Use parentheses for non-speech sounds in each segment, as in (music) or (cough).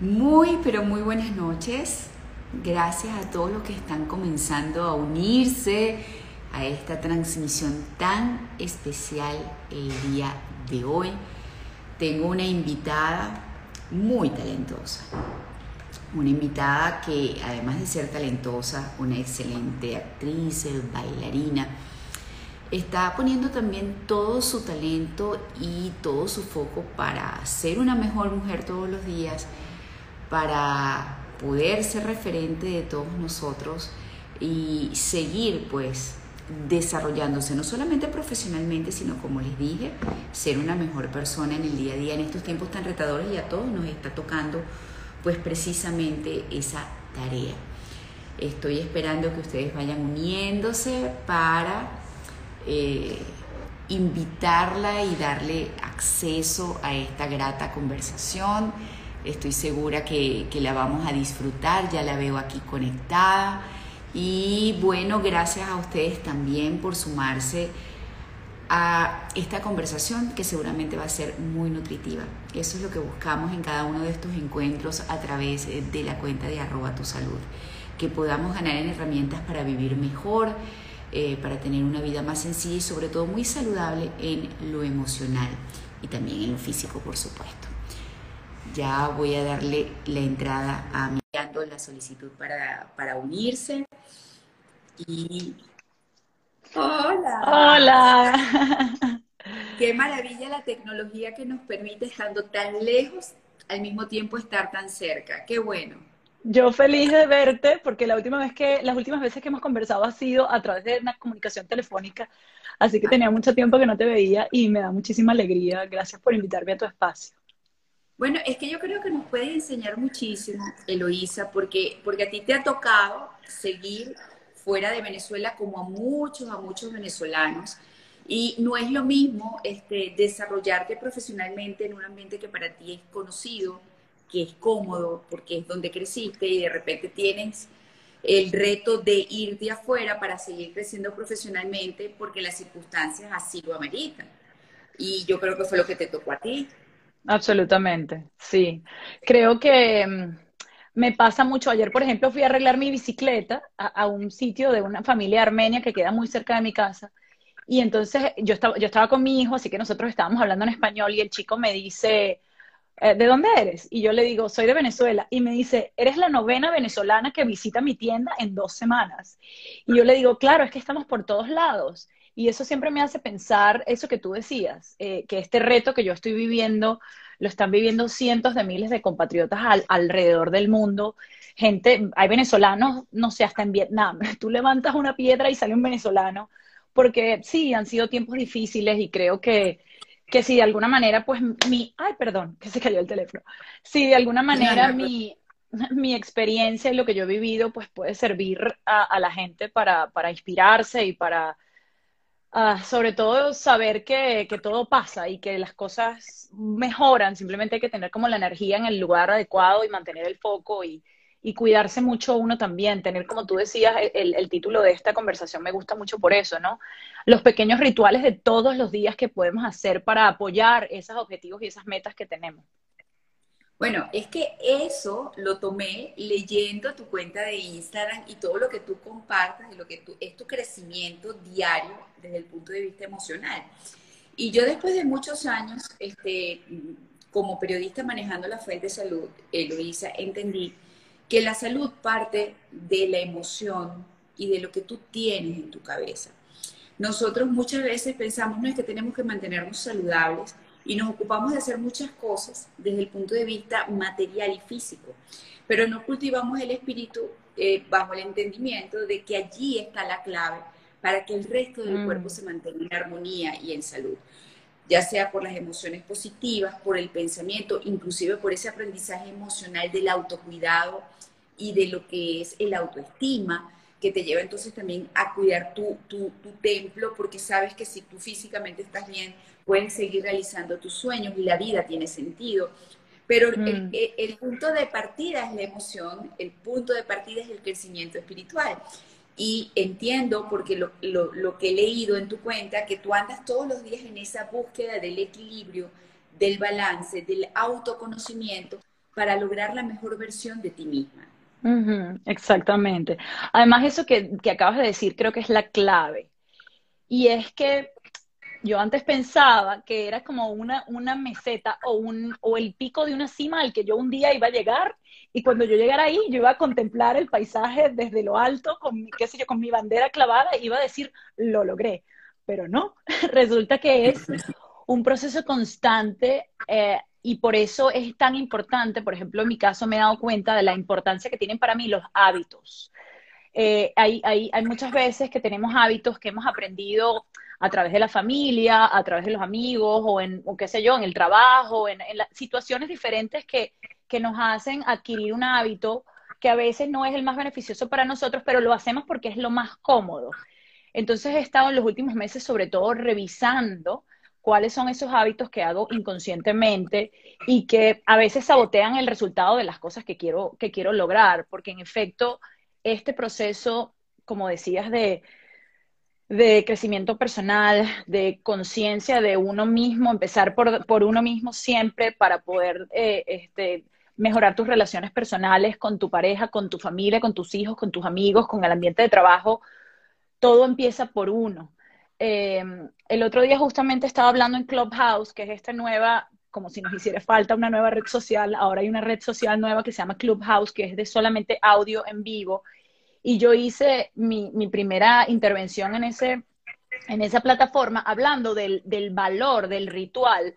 Muy, pero muy buenas noches. Gracias a todos los que están comenzando a unirse a esta transmisión tan especial el día de hoy. Tengo una invitada muy talentosa. Una invitada que además de ser talentosa, una excelente actriz, bailarina, está poniendo también todo su talento y todo su foco para ser una mejor mujer todos los días para poder ser referente de todos nosotros y seguir pues desarrollándose no solamente profesionalmente, sino como les dije, ser una mejor persona en el día a día en estos tiempos tan retadores y a todos nos está tocando pues precisamente esa tarea. Estoy esperando que ustedes vayan uniéndose para eh, invitarla y darle acceso a esta grata conversación Estoy segura que, la vamos a disfrutar, ya la veo aquí conectada. Y bueno, gracias a ustedes también por sumarse a esta conversación que seguramente va a ser muy nutritiva. Eso es lo que buscamos en cada uno de estos encuentros a través de la cuenta de arroba tu salud, que podamos ganar en herramientas para vivir mejor, eh, para tener una vida más sencilla y sobre todo muy saludable en lo emocional y también en lo físico, por supuesto. Ya voy a darle la entrada a mi la solicitud para, para unirse. Y. ¡Hola! ¡Hola! Qué maravilla la tecnología que nos permite, estando tan lejos, al mismo tiempo estar tan cerca. ¡Qué bueno! Yo feliz de verte porque la última vez que, las últimas veces que hemos conversado ha sido a través de una comunicación telefónica, así que tenía mucho tiempo que no te veía y me da muchísima alegría. Gracias por invitarme a tu espacio. Bueno, es que yo creo que nos puede enseñar muchísimo, Eloísa, porque, porque a ti te ha tocado seguir fuera de Venezuela como a muchos, a muchos venezolanos. Y no es lo mismo este, desarrollarte profesionalmente en un ambiente que para ti es conocido, que es cómodo, porque es donde creciste y de repente tienes el reto de ir de afuera para seguir creciendo profesionalmente porque las circunstancias así lo ameritan. Y yo creo que fue lo que te tocó a ti. Absolutamente, sí. Creo que mm, me pasa mucho. Ayer, por ejemplo, fui a arreglar mi bicicleta a, un sitio de una familia armenia que queda muy cerca de mi casa. Y entonces yo estaba, yo estaba con mi hijo, así que nosotros estábamos hablando en español y el chico me dice, eh, ¿de dónde eres? Y yo le digo, soy de Venezuela. Y me dice, eres la novena venezolana que visita mi tienda en dos semanas. Y yo le digo, claro, es que estamos por todos lados. Y eso siempre me hace pensar eso que tú decías, eh, que este reto que yo estoy viviendo lo están viviendo cientos de miles de compatriotas alrededor del mundo. Gente, hay venezolanos, no sé, hasta en Vietnam. (laughs) Tú levantas una piedra y sale un venezolano, porque sí, han sido tiempos difíciles y creo que, que si de alguna manera, pues mi, ay, perdón, que se cayó el teléfono. Si de alguna manera mi, mi experiencia y lo que yo he vivido, pues puede servir a, la gente para, para inspirarse y para Ah, sobre todo saber que, todo pasa y que las cosas mejoran, simplemente hay que tener como la energía en el lugar adecuado y mantener el foco y, cuidarse mucho uno también, tener como tú decías, el, el, título de esta conversación me gusta mucho por eso, ¿no? Los pequeños rituales de todos los días que podemos hacer para apoyar esos objetivos y esas metas que tenemos. Bueno, es que eso lo tomé leyendo tu cuenta de Instagram y todo lo que tú compartas y lo que tú, es tu crecimiento diario desde el punto de vista emocional. Y yo después de muchos años, este, como periodista manejando la fuente de salud, Eloisa, entendí que la salud parte de la emoción y de lo que tú tienes en tu cabeza. Nosotros muchas veces pensamos, no es que tenemos que mantenernos saludables, y nos ocupamos de hacer muchas cosas desde el punto de vista material y físico, pero no cultivamos el espíritu eh, bajo el entendimiento de que allí está la clave para que el resto del cuerpo mm. se mantenga en armonía y en salud, ya sea por las emociones positivas, por el pensamiento, inclusive por ese aprendizaje emocional del autocuidado y de lo que es el autoestima, que te lleva entonces también a cuidar tu, tu, tu templo, porque sabes que si tú físicamente estás bien, puedes seguir realizando tus sueños y la vida tiene sentido. Pero el, mm. el, punto de partida es la emoción, el punto de partida es el crecimiento espiritual. Y entiendo, porque lo, lo, lo, que he leído en tu cuenta, que tú andas todos los días en esa búsqueda del equilibrio, del balance, del autoconocimiento, para lograr la mejor versión de ti misma. exactamente. Además, eso que, que acabas de decir creo que es la clave. Y es que yo antes pensaba que era como una, una meseta o, un, o el pico de una cima al que yo un día iba a llegar y cuando yo llegara ahí yo iba a contemplar el paisaje desde lo alto con mi, qué sé yo, con mi bandera clavada y iba a decir, lo logré. Pero no, (laughs) resulta que es un proceso constante eh, y por eso es tan importante, por ejemplo, en mi caso me he dado cuenta de la importancia que tienen para mí los hábitos. Eh, hay, hay, hay muchas veces que tenemos hábitos que hemos aprendido a través de la familia, a través de los amigos o en, qué sé yo, en el trabajo, en, en situaciones diferentes que, que nos hacen adquirir un hábito que a veces no es el más beneficioso para nosotros, pero lo hacemos porque es lo más cómodo. Entonces he estado en los últimos meses sobre todo revisando cuáles son esos hábitos que hago inconscientemente y que a veces sabotean el resultado de las cosas que quiero, que quiero lograr, porque en efecto este proceso, como decías, de, de crecimiento personal, de conciencia de uno mismo, empezar por, por, uno mismo siempre para poder eh, este, mejorar tus relaciones personales con tu pareja, con tu familia, con tus hijos, con tus amigos, con el ambiente de trabajo. Todo empieza por uno. Eh, el otro día justamente estaba hablando en Clubhouse, que es esta nueva, como si nos hiciera falta una nueva red social, ahora hay una red social nueva que se llama Clubhouse, que es de solamente audio en vivo y yo hice mi, primera intervención en, ese, en esa plataforma hablando del, valor del ritual,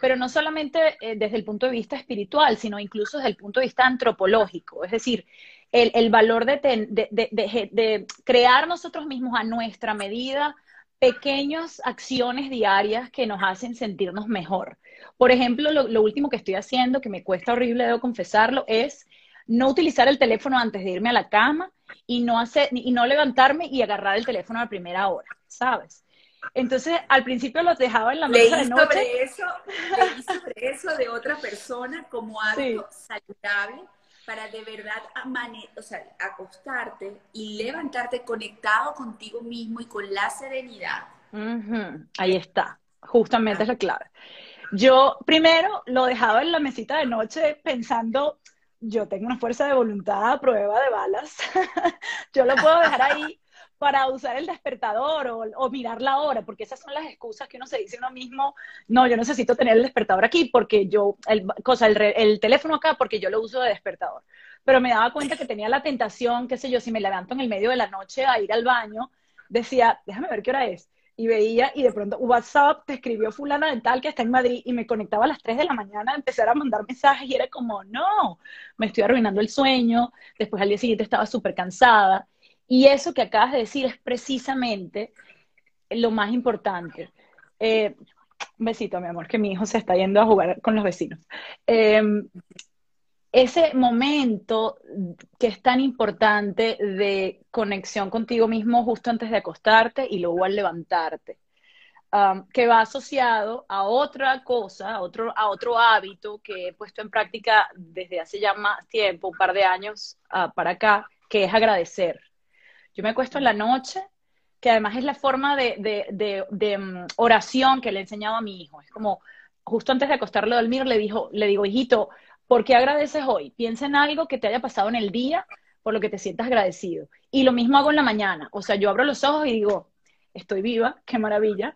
pero no solamente eh, desde el punto de vista espiritual, sino incluso desde el punto de vista antropológico. Es decir, el, valor de, crear nosotros mismos a nuestra medida pequeñas acciones diarias que nos hacen sentirnos mejor. Por ejemplo, lo, lo, último que estoy haciendo, que me cuesta horrible, debo confesarlo, es no utilizar el teléfono antes de irme a la cama y no, hacer, y no levantarme y agarrar el teléfono a primera hora, ¿sabes? Entonces, al princio los dejaba en la mesa de noche. Sobre eso, leí sobre eso de otra persona como (laughs) hábito saludable para de verdad o sea, acostarte y levantarte conectado contigo mismo y con la serenidad. Ahí está, justamente es la clave. Yo primero lo dejaba en la mesita de noche pensando yo tengo una fuerza de voluntad a prueba de balas. (laughs) yo lo puedo dejar ahí (laughs) para usar el despertador o, mirar la hora, porque esas son las excusas que uno se dice uno mismo, no, yo necesito tener el despertador aquí porque yo, el, cosa, el, el teléfono acá porque yo lo uso de despertador. Pero me daba cuenta que tenía la tentación, qué sé yo, si me levanto en el medio de la noche a ir al baño, decía, déjame ver qué hora es y veía y de pronto WhatsApp te escribió fulana de tal que está en Madrid y me conectaba a las 3 de la mañana a empezar a mandar mensajes y era como, no, me estoy arruinando el sueño, después al día siguiente estaba súper cansada. Y eso que acabas de decir es precisamente lo más importante. Eh, un besito, mi amor, que mi hijo se está yendo a jugar con los vecinos. Eh, ese momento que es tan importante de conexión contigo mismo justo antes de acostarte y luego al levantarte, que va asociado a otra cosa, a otro, a otro hábito que he puesto en práctica desde hace ya más tiempo, un par de años uh, para acá, que es agradecer. Yo me acuesto en la noche, que además es la forma de, de, um, oración que le he enseñado a mi hijo. Es como, justo antes de acostarlo a dormir, le, dijo, le digo, hijito, ¿Por qué agradeces hoy? Piensa en algo que te haya pasado en el día por lo que te sientas agradecido. Y lo mismo hago en la mañana. O sea, yo abro los ojos y digo, estoy viva, qué maravilla.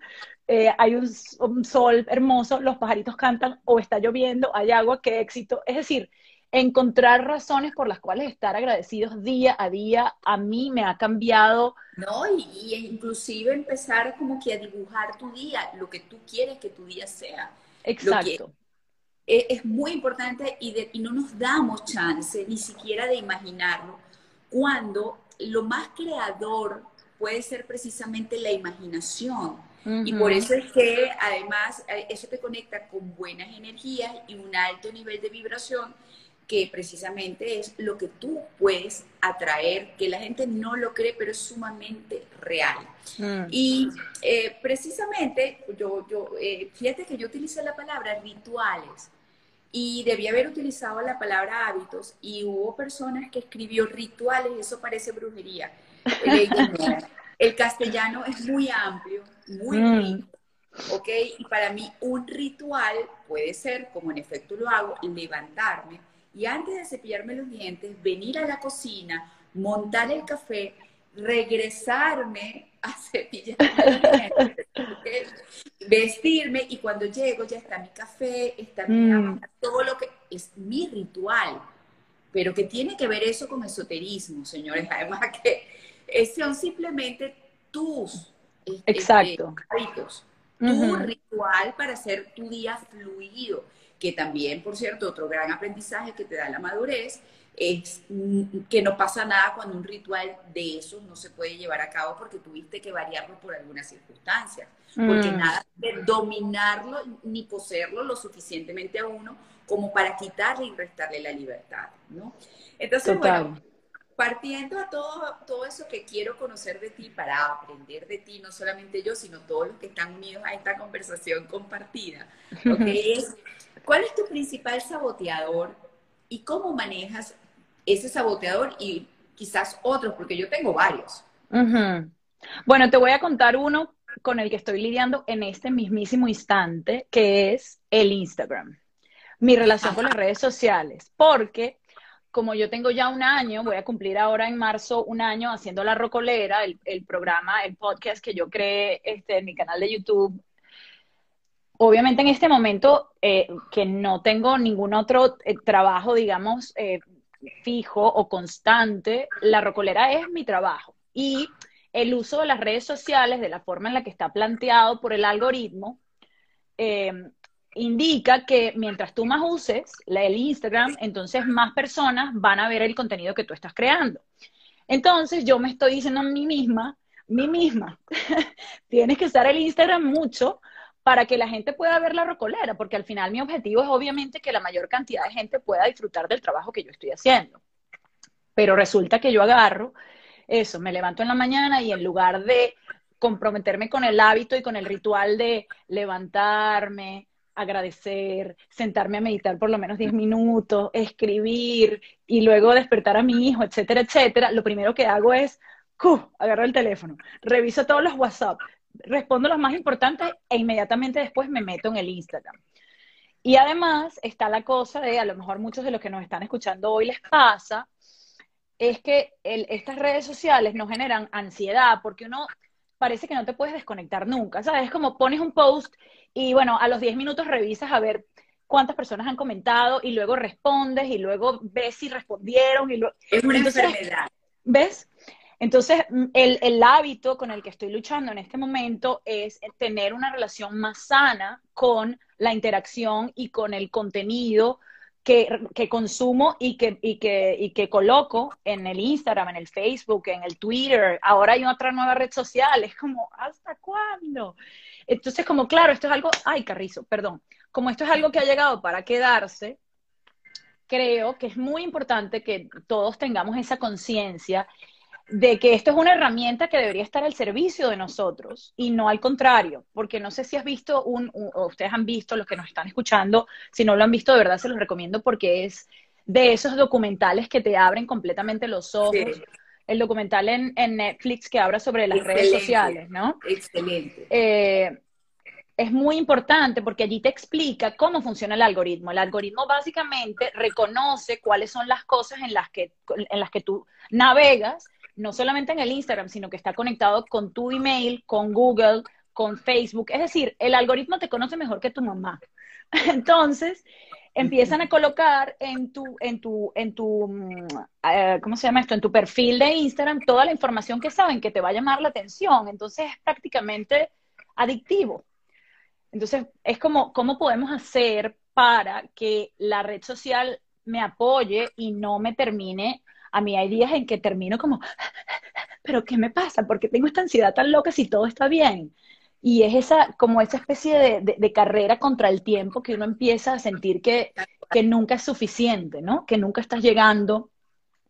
Eh, hay un, sol hermoso, los pajaritos cantan, o está lloviendo, hay agua, qué éxito. Es decir, encontrar razones por las cuales estar agradecidos día a día a mí me ha cambiado. No, y, inclusive empezar como que a dibujar tu día, lo que tú quieres que tu día sea. Exacto. E, es muy importante y, no nos damos chance ni siquiera de imaginarlo cuando lo más creador puede ser precisamente la imaginación. Y por eso es que además eh, eso te conecta con buenas energías y un alto nivel de vibración que precisamente es lo que tú puedes atraer, que la gente no lo cree, pero es sumamente real. Mm. Y eh, precisamente, yo, yo eh, fíjate que yo utilicé la palabra rituales, y debía haber utilizado la palabra hábitos y hubo personas que escribió rituales, eso parece brujería. (laughs) El castellano es muy amplio, muy mm. rico ¿ok? Y para mí un ritual puede ser, como en efecto lo hago, levantarme y antes de cepillarme los dientes, venir a la cocina, montar el café, regresarme a (laughs) cepillarme los dientes, vestirme y cuando llego ya está mi café, está mi mm. todo lo que es mi ritual, pero que tiene que ver eso con esoterismo, señores, (laughs) además que son simplemente tus este, Exacto. hábitos, tu ritual para hacer tu día fluido, que también, por cierto, otro gran aprendizaje que te da la madurez es que no pasa nada cuando un ritual de esos no se puede llevar a cabo porque tuviste que variarlo por algunas circunstancias. Porque mm. nada de dominarlo ni poseerlo lo suficientemente a uno como para quitarle y restarle la libertad, ¿no? Entonces, bueno, partiendo a todo, todo eso que quiero conocer de ti para aprender de ti, no solamente yo, sino todos los que están unidos a esta conversación compartida, (laughs) es, ¿cuál es tu principal saboteador y cómo manejas ese saboteador y quizás otros, porque yo tengo varios? Bueno, te voy a contar uno con el que estoy lidiando en este mismísimo instante, que es el Instagram. Mi relación con las redes sociales, porque como yo tengo ya un año, voy a cumplir ahora en marzo un año haciendo La Rocolera, el, programa, el podcast que yo creé este, en mi canal de YouTube. Obviamente en este momento eh, que no tengo ningún otro eh, trabajo, digamos, eh, fijo o constante, La Rocolera es mi trabajo. Y el uso de las redes sociales, de la forma en la que está planteado por el algoritmo, indica que mientras tú más uses el Instagram, entonces más personas van a ver el contenido que tú estás creando. Entonces yo me estoy diciendo a mí misma, mí misma, (laughs) tienes que usar el Instagram mucho para que la gente pueda ver la rocolera, porque al final mi objetivo es obviamente que la mayor cantidad de gente pueda disfrutar del trabajo que yo estoy haciendo. Pero resulta que yo agarro eso, me levanto en la mañana y en lugar de comprometerme con el hábito y con el ritual de levantarme, agradecer, sentarme a meditar por lo menos 10 minutos, escribir y luego despertar a mi hijo, etcétera, etcétera, lo primero que hago es, agarro el teléfono, reviso todos los WhatsApp, respondo los más importantes e inmediatamente después me meto en el Instagram. Y además está la cosa de, a lo mejor muchos de los que nos están escuchando hoy les pasa, es que estas redes sociales nos generan ansiedad porque uno parece que no te puedes desconectar nunca, ¿sabes? Es como pones un post y bueno, a los 10 minutos revisas a ver cuántas personas han comentado y luego respondes y luego ves si respondieron. Y Es una enfermedad. ¿Ves? Entonces, mm, el, el, hábito con el que estoy luchando en este momento es tener una relación más sana con la interacción y con el contenido que, consumo y que, y, que, y que coloco en el Instagram, en el Facebook, en el Twitter. Ahora hay otra nueva red social. Es como, ¿hasta cuándo? Entonces, como claro, esto es algo, ay, Carrizo, perdón, como esto es algo que ha llegado para quedarse, creo que es muy importante que todos tengamos esa conciencia de que esto es una herramienta que debería estar al servicio de nosotros y no al contrario, porque no sé si has visto un, o ustedes han visto, los que nos están escuchando, si no lo han visto, de verdad se los recomiendo porque es de esos documentales que te abren completamente los ojos. El documental en, Netflix que habla sobre las redes sociales, ¿no? Excelente. Eh, es muy importante porque allí te explica cómo funciona el algoritmo. El algoritmo básicamente reconoce cuáles son las cosas en las que, en las que tú navegas no solamente en el Instagram, sino que está conectado con tu email, con Google, con Facebook. Es decir, el algoritmo te conoce mejor que tu mamá. (laughs) Entonces, empiezan a colocar en tu, en tu, en tu, mm, eh, ¿cómo se llama esto? En tu perfil de Instagram toda la información que saben que te va a llamar la atención. Entonces, es prácticamente adictivo. Entonces, es como, ¿cómo podemos hacer para que la red social me apoye y no me termine a mí hay días en que termino como, pero ¿qué me pasa? Porque tengo esta ansiedad tan loca si todo está bien. Y es esa, como esa especie de, carrera contra el tiempo que uno empieza a sentir que, que, nunca es suficiente, ¿no? Que nunca estás llegando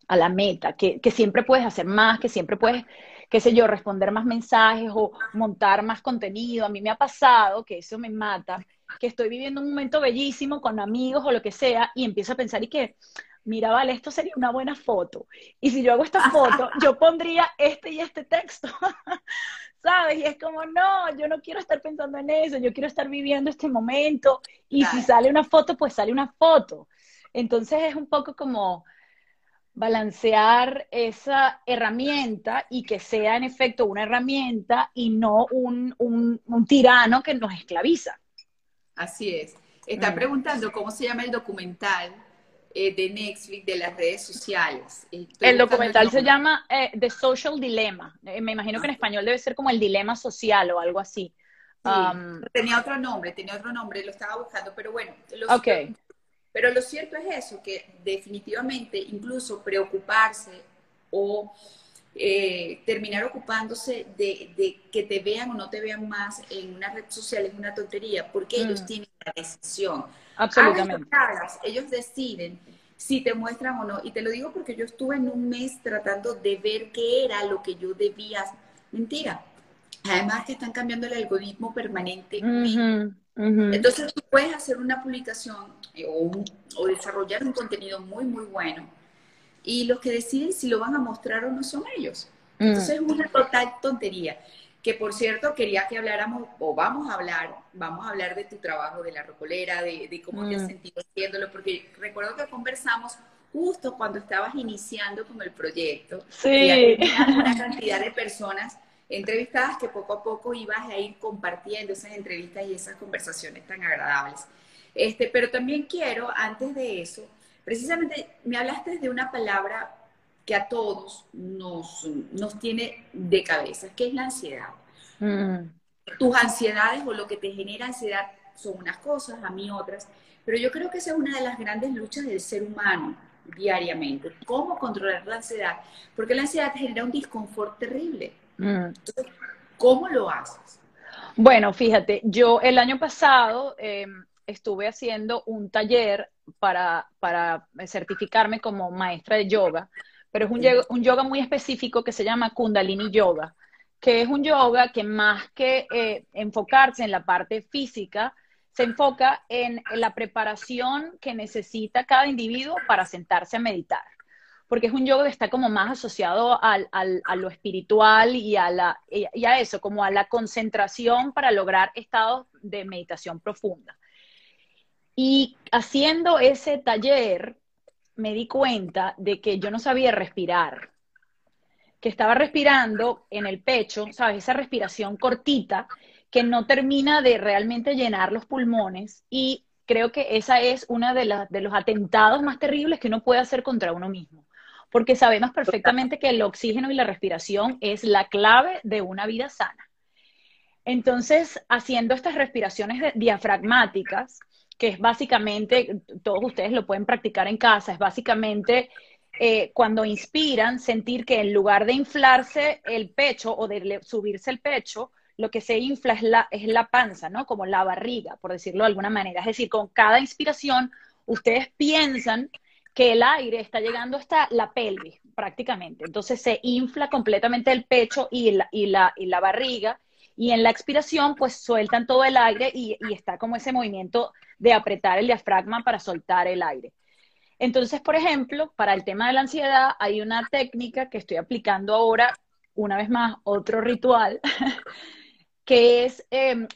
a la meta, que, que siempre puedes hacer más, que siempre puedes, qué sé yo, responder más mensajes o montar más contenido. A mí me ha pasado, que eso me mata, que estoy viviendo un momento bellísimo con amigos o lo que sea y empiezo a pensar y que, mira, vale, esto sería una buena foto. Y si yo hago esta foto, (laughs) yo pondría este y este texto. (laughs) ¿Sabes? Y es como, no, yo no quiero estar pensando en eso, yo quiero estar viviendo este momento. Y si sale una foto, pues sale una foto. Entonces es un poco como balancear esa herramienta y que sea en efecto una herramienta y no un, un, tirano que nos esclaviza. Así es. Está mm. preguntando cómo se llama el documental eh, de Netflix de las redes sociales. el documental se llama eh, The Social Dilemma. Eh, me imagino que en español debe ser como el dilema social o algo así. Um, tenía otro nombre, tenía otro nombre, lo estaba buscando, pero bueno. okay. Pero lo cierto es eso, que definitivamente incluso preocuparse o eh, terminar ocupándose de, que te vean o no te vean más en una red social es una tontería, porque ellos mm. tienen la decisión. Absolutamente. ellos deciden si te muestran o no. Y te lo digo porque yo estuve en un mes tratando de ver qué era lo que yo debía. Mentira. Además que están cambiando el algoritmo permanentemente. Entonces tú puedes hacer una publicación eh, o, desarrollar un contenido muy, muy bueno y los que deciden si lo van a mostrar o no son ellos. Mm. Entonces es una total tontería. Que por cierto, quería que habláramos, o vamos a hablar, vamos a hablar de tu trabajo, de la rocolera, de, cómo te has mm. sentido haciéndolo, porque recuerdo que conversamos justo cuando estabas iniciando con el proyecto. Sí. Y una cantidad de personas entrevistadas que poco a poco ibas a ir compartiendo esas entrevistas y esas conversaciones tan agradables. Este, pero también quiero, antes de eso, precisamente me hablaste de una palabra que a todos nos, nos tiene de cabeza, que es la ansiedad. Mm. Tus ansiedades o lo que te genera ansiedad son unas cosas, a mí otras, pero yo creo que esa es una de las grandes luchas del ser humano diariamente, cómo controlar la ansiedad, porque la ansiedad genera un disconfort terrible. Mm. ¿Cómo lo haces? Bueno, fíjate, yo el año pasado em, estuve haciendo un taller para, para, certificarme como maestra de yoga, pero es un, un, yoga muy específico que se llama Kundalini Yoga, que es un yoga que más que eh, enfocarse en la parte física, se enfoca en la preparación que necesita cada individuo para sentarse a meditar porque es un yoga que está como más asociado al, a lo espiritual y a, la, y a eso, como a la concentración para lograr estados de meditación profunda. Y haciendo ese taller, me di cuenta de que yo no sabía respirar, que estaba respirando en el pecho, ¿sabes? Esa respiración cortita que no termina de realmente llenar los pulmones y creo que esa es una de, de los atentados más terribles que uno puede hacer contra uno mismo porque sabemos perfectamente que el oxígeno y la respiración es la clave de una vida sana. Entonces, haciendo estas respiraciones diafragmáticas, que es básicamente, todos ustedes lo pueden practicar en casa, es básicamente eh, cuando inspiran, sentir que en lugar de inflarse el pecho o de subirse el pecho, lo que se infla es la, es la panza, ¿no? Como la barriga, por decirlo de alguna manera. Es decir, con cada inspiración, ustedes piensan que el aire está llegando hasta la pelvis prácticamente. Entonces se infla completamente el pecho y la, y la, y la barriga y en la expiración pues sueltan todo el aire y, y, está como ese movimiento de apretar el diafragma para soltar el aire. Entonces, por ejemplo, para el tema de la ansiedad hay una técnica que estoy aplicando ahora, una vez más, otro ritual, (laughs) que es em,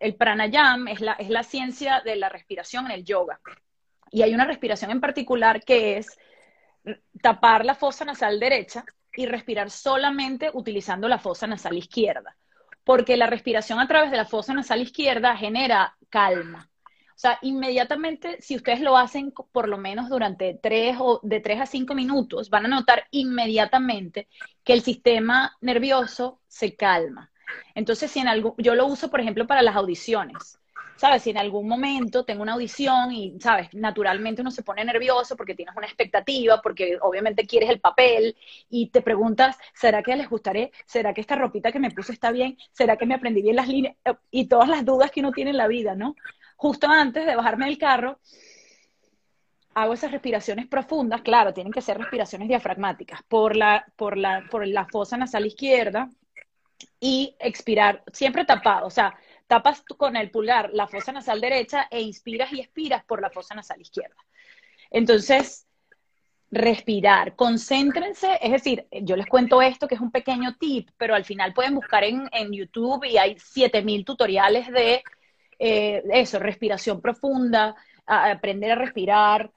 el pranayam, es la, es la ciencia de la respiración en el yoga. Y hay una respiración en particular que es tapar la fosa nasal derecha y respirar solamente utilizando la fosa nasal izquierda. Porque la respiración a través de la fosa nasal izquierda genera calma. Sea, inmediatamente, si ustedes lo hacen por lo menos durante tres o de tres a cinco minutos, van a notar inmediatamente que el sistema nervioso se calma. Entonces, si en algo, yo lo uso, por ejemplo, para las audiciones. ¿sabes? Si en algún momento tengo una audición y, ¿sabes? Naturalmente uno se pone nervioso porque tienes una expectativa, porque obviamente quieres el papel y te preguntas, ¿será que les gustaré? ¿Será que esta ropita que me puse está bien? ¿Será que me aprendí bien las líneas? Y todas las dudas que uno tiene en la vida, ¿no? Justo antes de bajarme del carro, hago esas respiraciones profundas, claro, tienen que ser respiraciones diafragmáticas, por la, por la, por la fosa nasal izquierda y expirar, siempre tapado, o sea, tapas con el pulgar la fosa nasal derecha e inspiras y expiras por la fosa nasal izquierda. Entonces, respirar, concéntrense, es decir, yo les cuento esto que es un pequeño tip, pero al final pueden buscar en, YouTube y hay 7000 tutoriales de eh, eso, respiración profunda, aprender a respirar.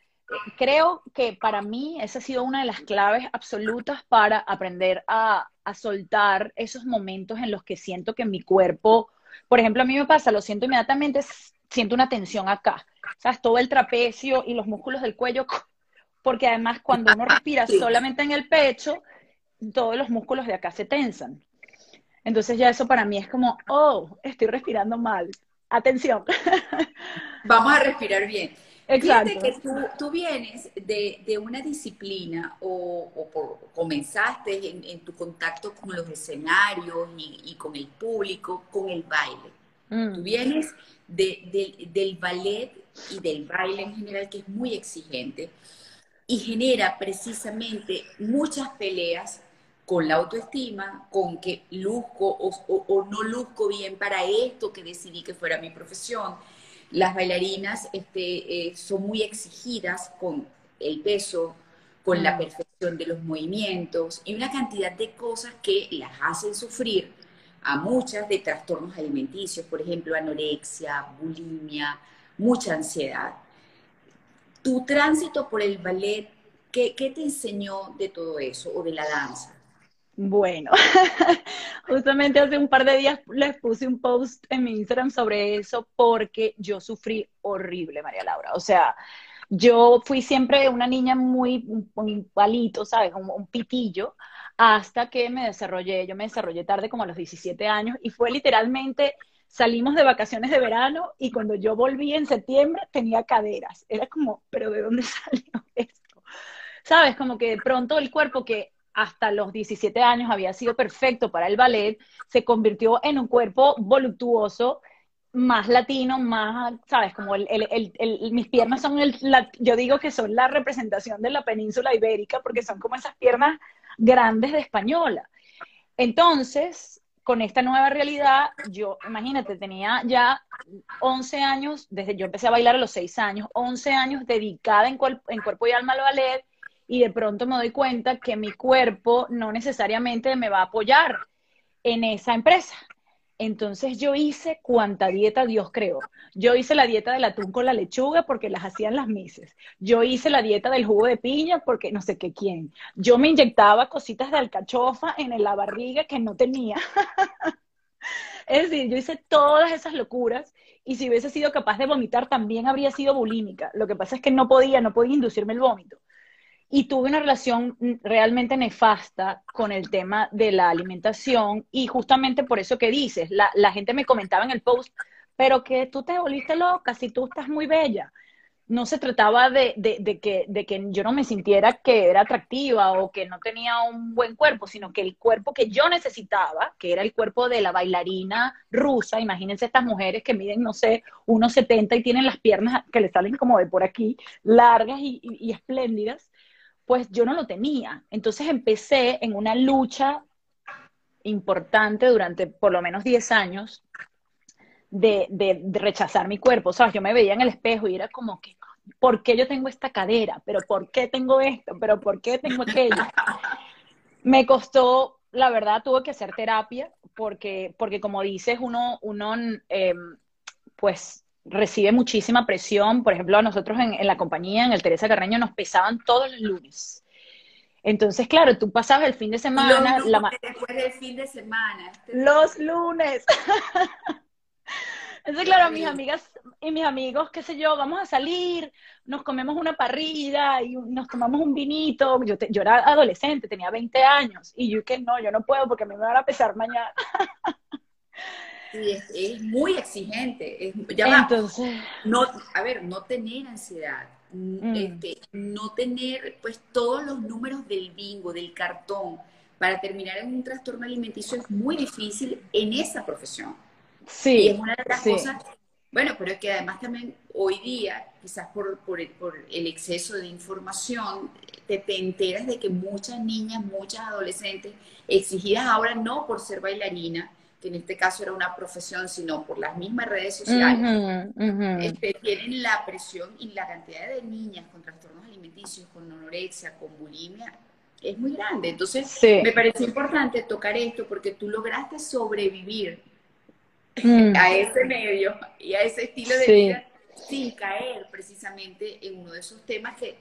Creo que para mí esa ha sido una de las claves absolutas para aprender a, a soltar esos momentos en los que siento que mi cuerpo, por ejemplo, a mí me pasa, lo siento inmediatamente, siento una tensión acá, ¿sabes? Todo el trapecio y los músculos del cuello, porque además cuando uno respira solamente en el pecho, todos los músculos de acá se tensan. Entonces ya eso para mí es como, oh, estoy respirando mal. Atención. (laughs) Vamos a respirar bien. Exacto. que tú, vienes de, una disciplina o, comenzaste en, tu contacto con los escenarios y, con el público, con el baile. Mm. Tú vienes del ballet y del baile en general, que es muy exigente y genera precisamente muchas peleas con la autoestima, con que luzco o, no luzco bien para esto que decidí que fuera mi profesión. Las bailarinas este, eh, son muy exigidas con el peso, con la mm. perfección de los movimientos y una cantidad de cosas que las hacen sufrir a muchas de trastornos alimenticios, por ejemplo, anorexia, bulimia, mucha ansiedad. Tu tránsito por el ballet, ¿qué, te enseñó de todo eso o de la danza? Bueno, (laughs) justamente hace un par de días les puse un post en mi Instagram sobre eso porque yo sufrí horrible, María Laura. O sea, yo fui siempre una niña muy, un, palito, ¿sabes? un pitillo hasta que me desarrollé, yo me desarrollé tarde como a los 17 años y fue literalmente, salimos de vacaciones de verano y cuando yo volví en septiembre tenía caderas. Era como, pero ¿de dónde (laughs) salió esto? ¿Sabes? Como que de pronto el cuerpo que hasta los 17 años había sido perfecto para el ballet, se convirtió en un cuerpo voluptuoso, más latino, más, ¿sabes? Como mis piernas son el, yo digo que son la representación de la península ibérica, porque son como esas piernas grandes de española. Entonces, con esta nueva realidad, yo, imagínate, tenía ya 11 años, desde yo empecé a bailar a los 6 años, 11 años dedicada en, en cuerpo y alma al ballet, y de pronto me doy cuenta que mi cuerpo no necesariamente me va a apoyar en esa empresa. Entonces yo hice cuanta dieta Dios creó. Yo hice la dieta del atún con la lechuga porque las hacían las mises. Yo hice la dieta del jugo de piña porque no sé qué quién. Yo me inyectaba cositas de alcachofa en la barriga que no tenía. (laughs) es decir, yo hice todas esas locuras y si hubiese sido capaz de vomitar también habría sido bulímica. Lo que pasa es que no podía, no podía inducirme el vómito y tuve una relación realmente nefasta con el tema de la alimentación y justamente por eso que dices, la, la, gente me comentaba en el post, pero que tú te volviste loca, si tú estás muy bella. No se trataba de, de, de, que, de que yo no me sintiera que era atractiva o que no tenía un buen cuerpo, sino que el cuerpo que yo necesitaba, que era el cuerpo de la bailarina rusa, imagínense estas mujeres que miden, no sé, unos 70 y tienen las piernas que le salen como de por aquí, largas y, y espléndidas, pues yo no lo tenía. Entonces empecé en una lucha importante durante por lo menos 10 años de, rechazar mi cuerpo. ¿Sabes? Yo me veía en el espejo y era como que, ¿por qué yo tengo esta cadera? ¿Pero por qué tengo esto? ¿Pero por qué tengo aquello? Me costó, la verdad, tuve que hacer terapia porque, porque como dices, uno, uno em, pues recibe muchísima presión. Por ejemplo, a nosotros en, la compañía, en el Teresa Carreño, nos pesaban todos los lunes. Entonces, claro, tú pasabas el fin de semana. Los la después del fin de semana. Los lunes. (laughs) Entonces, claro, mis amigas y mis amigos, qué sé yo, vamos a salir, nos comemos una parrilla y nos tomamos un vinito. Yo, yo era adolescente, tenía 20 años, y yo que no, yo no puedo porque me van a pesar mañana. (laughs) es, muy exigente. ya no, a ver, no tener ansiedad, mm. este, no tener pues todos los números del bingo, del cartón, para terminar en un trastorno alimenticio es muy difícil en esa profesión. Sí. es una de las cosas, bueno, pero es que además también hoy día, quizás por, por, el exceso de información, te, te enteras de que muchas niñas, muchas adolescentes, exigidas ahora no por ser bailarina, que en este caso era una profesión, sino por las mismas redes sociales, Este, tienen la presión y la cantidad de niñas con trastornos alimenticios, con anorexia, con bulimia, es muy grande. Entonces, me parece importante tocar esto porque tú lograste sobrevivir mm. (laughs) a ese medio y a ese estilo de vida sin caer precisamente en uno de esos temas que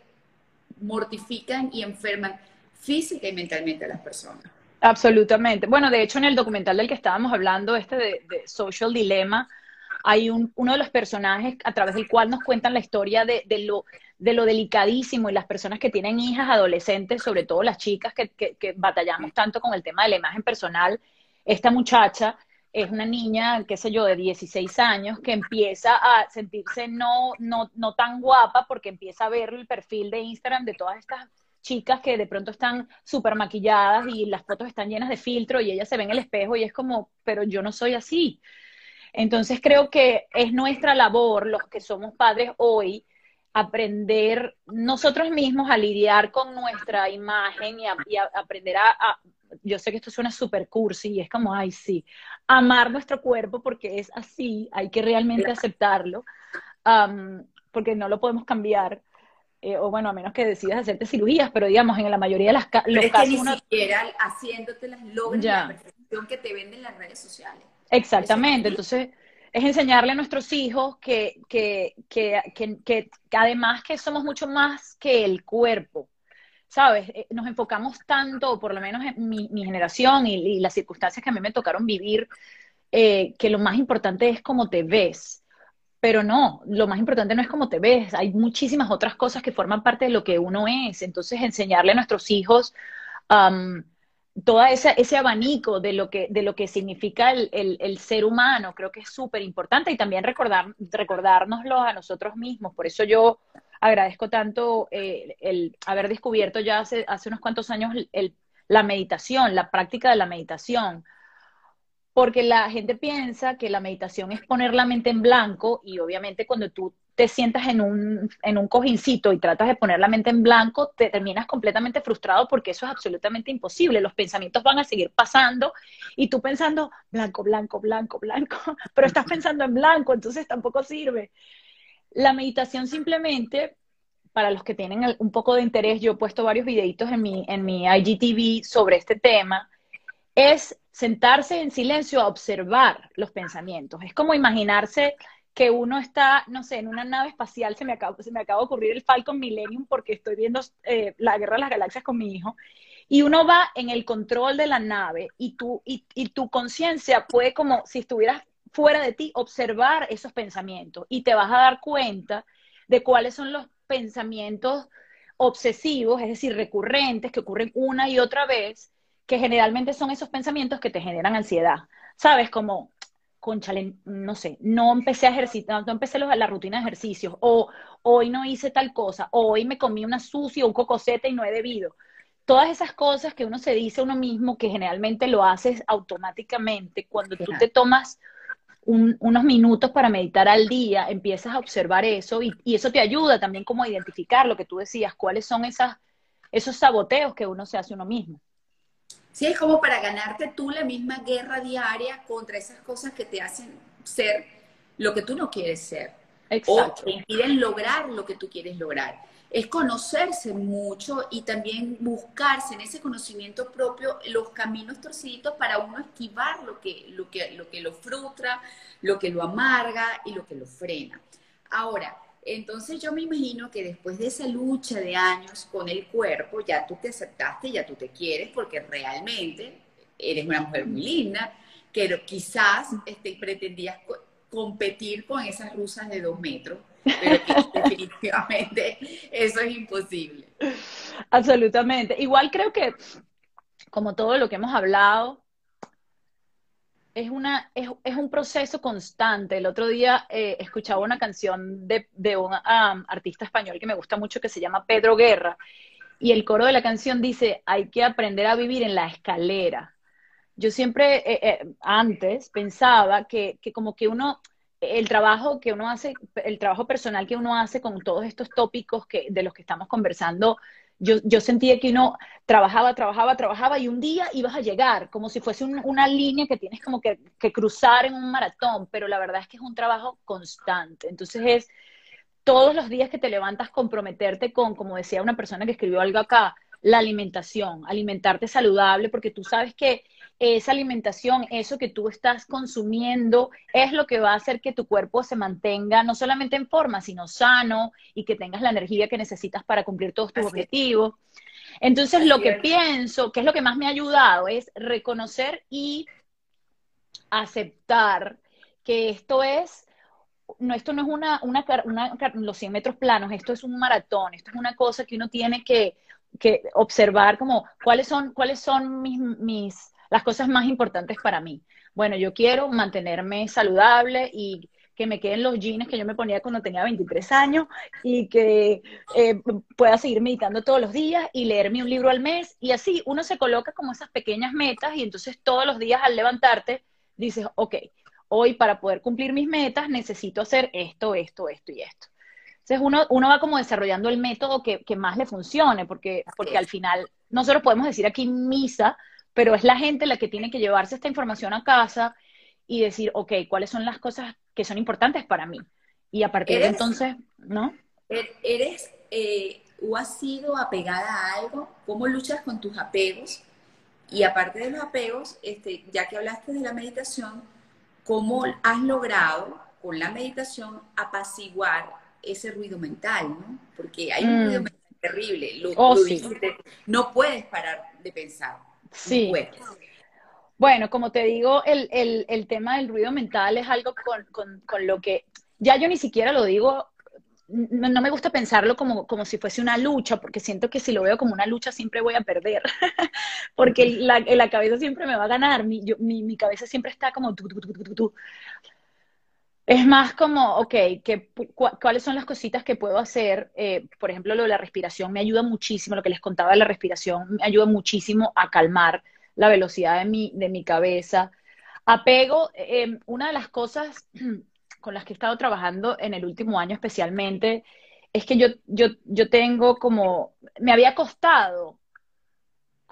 mortifican y enferman física y mentalmente a las personas. Absolutamente. Bueno, de hecho, en el documental del que estábamos hablando, este de, Social Dilemma, hay uno de los personajes a través del cual nos cuentan la historia de, lo, de lo delicadísimo y las personas que tienen hijas adolescentes, sobre todo las chicas que, que, batallamos tanto con el tema de la imagen personal. Esta muchacha es una niña, qué sé yo, de 16 años que empieza a sentirse no, no, no tan guapa porque empieza a ver el perfil de Instagram de todas estas chicas que de pronto están súper maquilladas y las fotos están llenas de filtro y ella se ve en el espejo y es como, pero yo no soy así. Entonces creo que es nuestra labor, los que somos padres hoy, aprender nosotros mismos a lidiar con nuestra imagen y, a, aprender a, yo sé que esto suena súper cursi y es como, ay, sí, amar nuestro cuerpo porque es así, hay que realmente aceptarlo, porque no lo podemos cambiar. Eh, o bueno, a menos que decidas hacerte cirugías, pero digamos, en la mayoría de las los es casos... Que ni siquiera haciéndote las logras la perfección que te venden las redes sociales. Exactamente, entonces es enseñarle a nuestros hijos que, que, que, que, además que somos mucho más que el cuerpo, ¿sabes? Eh, nos enfocamos tanto, por lo menos en mi, generación y, las circunstancias que a mí me tocaron vivir, eh, que lo más importante es cómo te ves pero no, lo más importante no es cómo te ves, hay muchísimas otras cosas que forman parte de lo que uno es. Entonces, enseñarle a nuestros hijos um, todo ese abanico de lo que, de lo que significa el, ser humano, creo que es súper importante y también recordar, recordárnoslo a nosotros mismos. Por eso yo agradezco tanto eh, el haber descubierto ya hace, hace unos cuantos años la meditación, la práctica de la meditación porque la gente piensa que la meditación es poner la mente en blanco y obviamente cuando tú te sientas en un, en un cojincito y tratas de poner la mente en blanco, te terminas completamente frustrado porque eso es absolutamente imposible. Los pensamientos van a seguir pasando y tú pensando blanco, blanco, blanco, blanco, (laughs) pero estás pensando en blanco, entonces tampoco sirve. La meditación simplemente, para los que tienen un poco de interés, yo he puesto varios videitos en mi, en mi IGTV sobre este tema, es sentarse en silencio a observar los pensamientos. Es como imaginarse que uno está, no sé, en una nave espacial, se me acaba, se me acaba de ocurrir el Falcon Millennium porque estoy viendo eh, la Guerra de las Galaxias con mi hijo, y uno va en el control de la nave y tu, y, y tu conciencia puede como si estuvieras fuera de ti observar esos pensamientos y te vas a dar cuenta de cuáles son los pensamientos obsesivos, es decir, recurrentes, que ocurren una y otra vez, que generalmente son esos pensamientos que te generan ansiedad. ¿Sabes? Como, conchale, no sé, no empecé a ejercitar, no empecé la rutina de ejercicios, o hoy no hice tal cosa, o hoy me comí una sucia, un cocosete y no he debido. Todas esas cosas que uno se dice a uno mismo, que generalmente lo haces automáticamente, cuando tú te tomas unos minutos para meditar al día, empiezas a observar eso y, y, eso te ayuda también como a identificar lo que tú decías, cuáles son esas, esos saboteos que uno se hace uno mismo. Sí, es como para ganarte tú la misma guerra diaria contra esas cosas que te hacen ser lo que tú no quieres ser. Exacto. O te impiden lograr lo que tú quieres lograr. Es conocerse mucho y también buscarse en ese conocimiento propio los caminos torcidos para uno esquivar lo que, lo que, lo que lo frustra, lo que lo amarga y lo que lo frena. Ahora, entonces yo me imagino que después de esa lucha de años con el cuerpo, ya tú te aceptaste, ya tú te quieres, porque realmente eres una mujer muy linda, pero quizás este, pretendías competir con esas rusas de dos metros, pero (laughs) definitivamente eso es imposible. Absolutamente. Igual creo que, como todo lo que hemos hablado, es, una, es, es, un proceso constante. El otro día eh, escuchaba una canción de, de un artista español que me gusta mucho que se llama Pedro Guerra y el coro de la canción dice, hay que aprender a vivir en la escalera. Yo siempre eh, eh, antes pensaba que, que como que uno, el trabajo que uno hace, el trabajo personal que uno hace con todos estos tópicos que, de los que estamos conversando yo, yo sentía que uno trabajaba, trabajaba, trabajaba y un día ibas a llegar, como si fuese una línea que tienes como que, que cruzar en un maratón, pero la verdad es que es un trabajo constante. Entonces es todos los días que te levantas comprometerte con, como decía una persona que escribió algo acá, la alimentación, alimentarte saludable, porque tú sabes que esa alimentación, eso que tú estás consumiendo, es lo que va a hacer que tu cuerpo se mantenga no solamente en forma, sino sano y que tengas la energía que necesitas para cumplir todos tus objetivos. Entonces, lo que pienso, que es lo que más me ha ayudado, es reconocer y aceptar que esto es, no, esto no es una, una, una, los 100 metros planos, esto es un maratón, esto es una cosa que uno tiene que, que observar como cuáles son, cuáles son mis, mis, las cosas más importantes para mí. Bueno, yo quiero mantenerme saludable y que me queden los jeans que yo me ponía cuando tenía 23 años y que eh, pueda seguir meditando todos los días y leerme un libro al mes. Y así uno se coloca como esas pequeñas metas y entonces todos los días al levantarte dices, ok, hoy para poder cumplir mis metas necesito hacer esto, esto, esto y esto. Entonces uno, uno va como desarrollando el método que, que más le funcione, porque, porque al final nosotros podemos decir aquí misa, pero es la gente la que tiene que llevarse esta información a casa y decir, ok, ¿cuáles son las cosas que son importantes para mí? Y a partir de entonces, ¿no? Er, ¿Eres eh, o has sido apegada a algo? ¿Cómo luchas con tus apegos? Y aparte de los apegos, este, ya que hablaste de la meditación, ¿cómo has logrado con la meditación apaciguar ese ruido mental, ¿no? Porque hay un ruido mm. mental terrible, lo, oh, no puedes parar de pensar. Sí. Bueno, como te digo, el, el, el, tema del ruido mental es algo con, con, con, lo que ya yo ni siquiera lo digo, no, me gusta pensarlo como, como, si fuese una lucha, porque siento que si lo veo como una lucha siempre voy a perder, (laughs) porque la, la, cabeza siempre me va a ganar, mi, yo, mi, mi cabeza siempre está como tú, tú, tú, tú, es más como, ok, que, ¿cuáles son las cositas que puedo hacer? Eh, por ejemplo, lo de la respiración me ayuda muchísimo, lo que les contaba de la respiración me ayuda muchísimo a calmar la velocidad de mi, de mi cabeza. Apego, eh, una de las cosas (clears throat) con las que he estado trabajando en el último año especialmente, es que yo, yo, yo tengo como, me había costado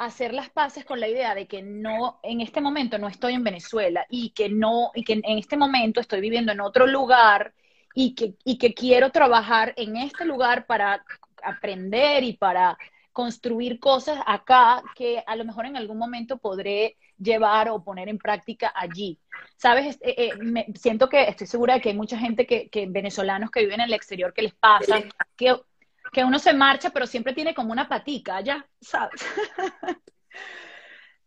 hacer las paces con la idea de que no, en este momento no estoy en Venezuela y que no, y que en este momento estoy viviendo en otro lugar y que, y que quiero trabajar en este lugar para aprender y para construir cosas acá que a lo mejor en algún momento podré llevar o poner en práctica allí. Sabes, eh, eh, me, siento que estoy segura de que hay mucha gente que, que venezolanos que viven en el exterior que les pasa, que que uno se marcha, pero siempre tiene como una patica, ya, ¿sabes? (laughs)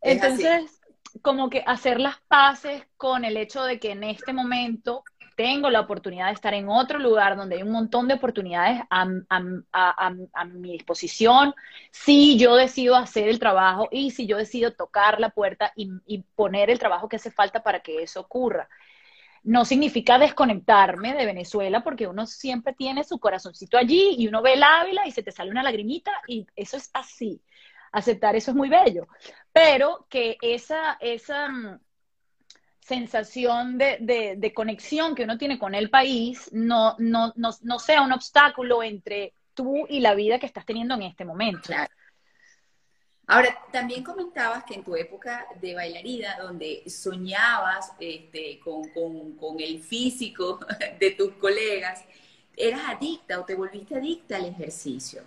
Entonces, como que hacer las paces con el hecho de que en este momento tengo la oportunidad de estar en otro lugar donde hay un montón de oportunidades a, a, mi disposición, si yo decido hacer el trabajo y si yo decido tocar la puerta y, y poner el trabajo que hace falta para que eso ocurra no significa desconectarme de Venezuela porque uno siempre tiene su corazoncito allí y uno ve el Ávila y se te sale una lagrimita y eso es así. Aceptar eso es muy bello. Pero que esa, esa mm, sensación de, de, conexión que uno tiene con el país no, no, no, no, sea un obstáculo entre tú y la vida que estás teniendo en este momento. Ahora, también comentabas que en tu época de bailarina, donde soñabas este, con, el físico (laughs) de tus colegas, eras adicta o te volviste adicta al ejercicio.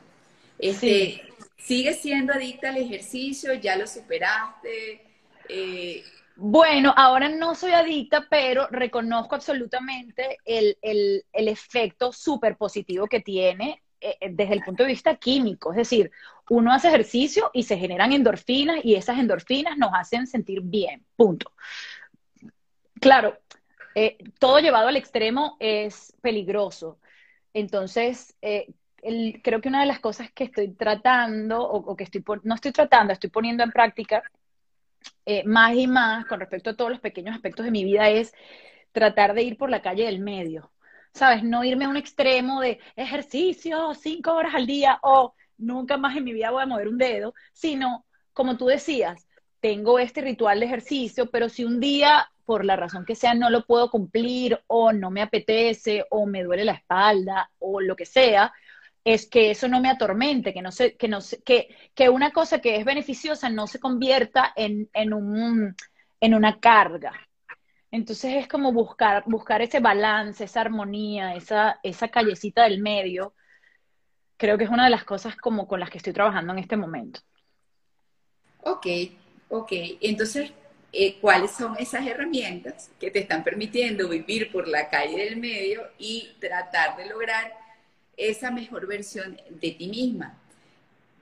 Este, ¿Sigues siendo adicta al ejercicio? ¿Ya lo superaste? Eh, bueno, ahora no soy adicta, pero reconozco absolutamente el, el, el efecto súper positivo que tiene eh, eh, desde el punto de vista químico, es decir, uno hace ejercicio y se generan endorfinas y esas endorfinas nos hacen sentir bien, punto. Claro, eh, todo llevado al extremo es peligroso. Entonces, creo que una de las cosas que estoy tratando, o, que estoy, no estoy tratando, estoy poniendo en práctica más y más con respecto a todos los pequeños aspectos de mi vida es tratar de ir por la calle del medio. ¿sabes? No irme a un extremo de ejercicio cinco horas al día o nunca más en mi vida voy a mover un dedo, sino, como tú decías, tengo este ritual de ejercicio, pero si un día, por la razón que sea, no lo puedo cumplir o no me apetece o me duele la espalda o lo que sea, es que eso no me atormente, que, no se, que, no que, que una cosa que es beneficiosa no se convierta en, en, un, en una carga. Entonces es como buscar, buscar ese balance, esa armonía, esa, esa callecita del medio. Creo que es una de las cosas como con las que estoy trabajando en este momento. Ok, ok. Entonces, eh, ¿cuáles son esas herramientas que te están permitiendo vivir por la calle del medio y tratar de lograr esa mejor versión de ti misma?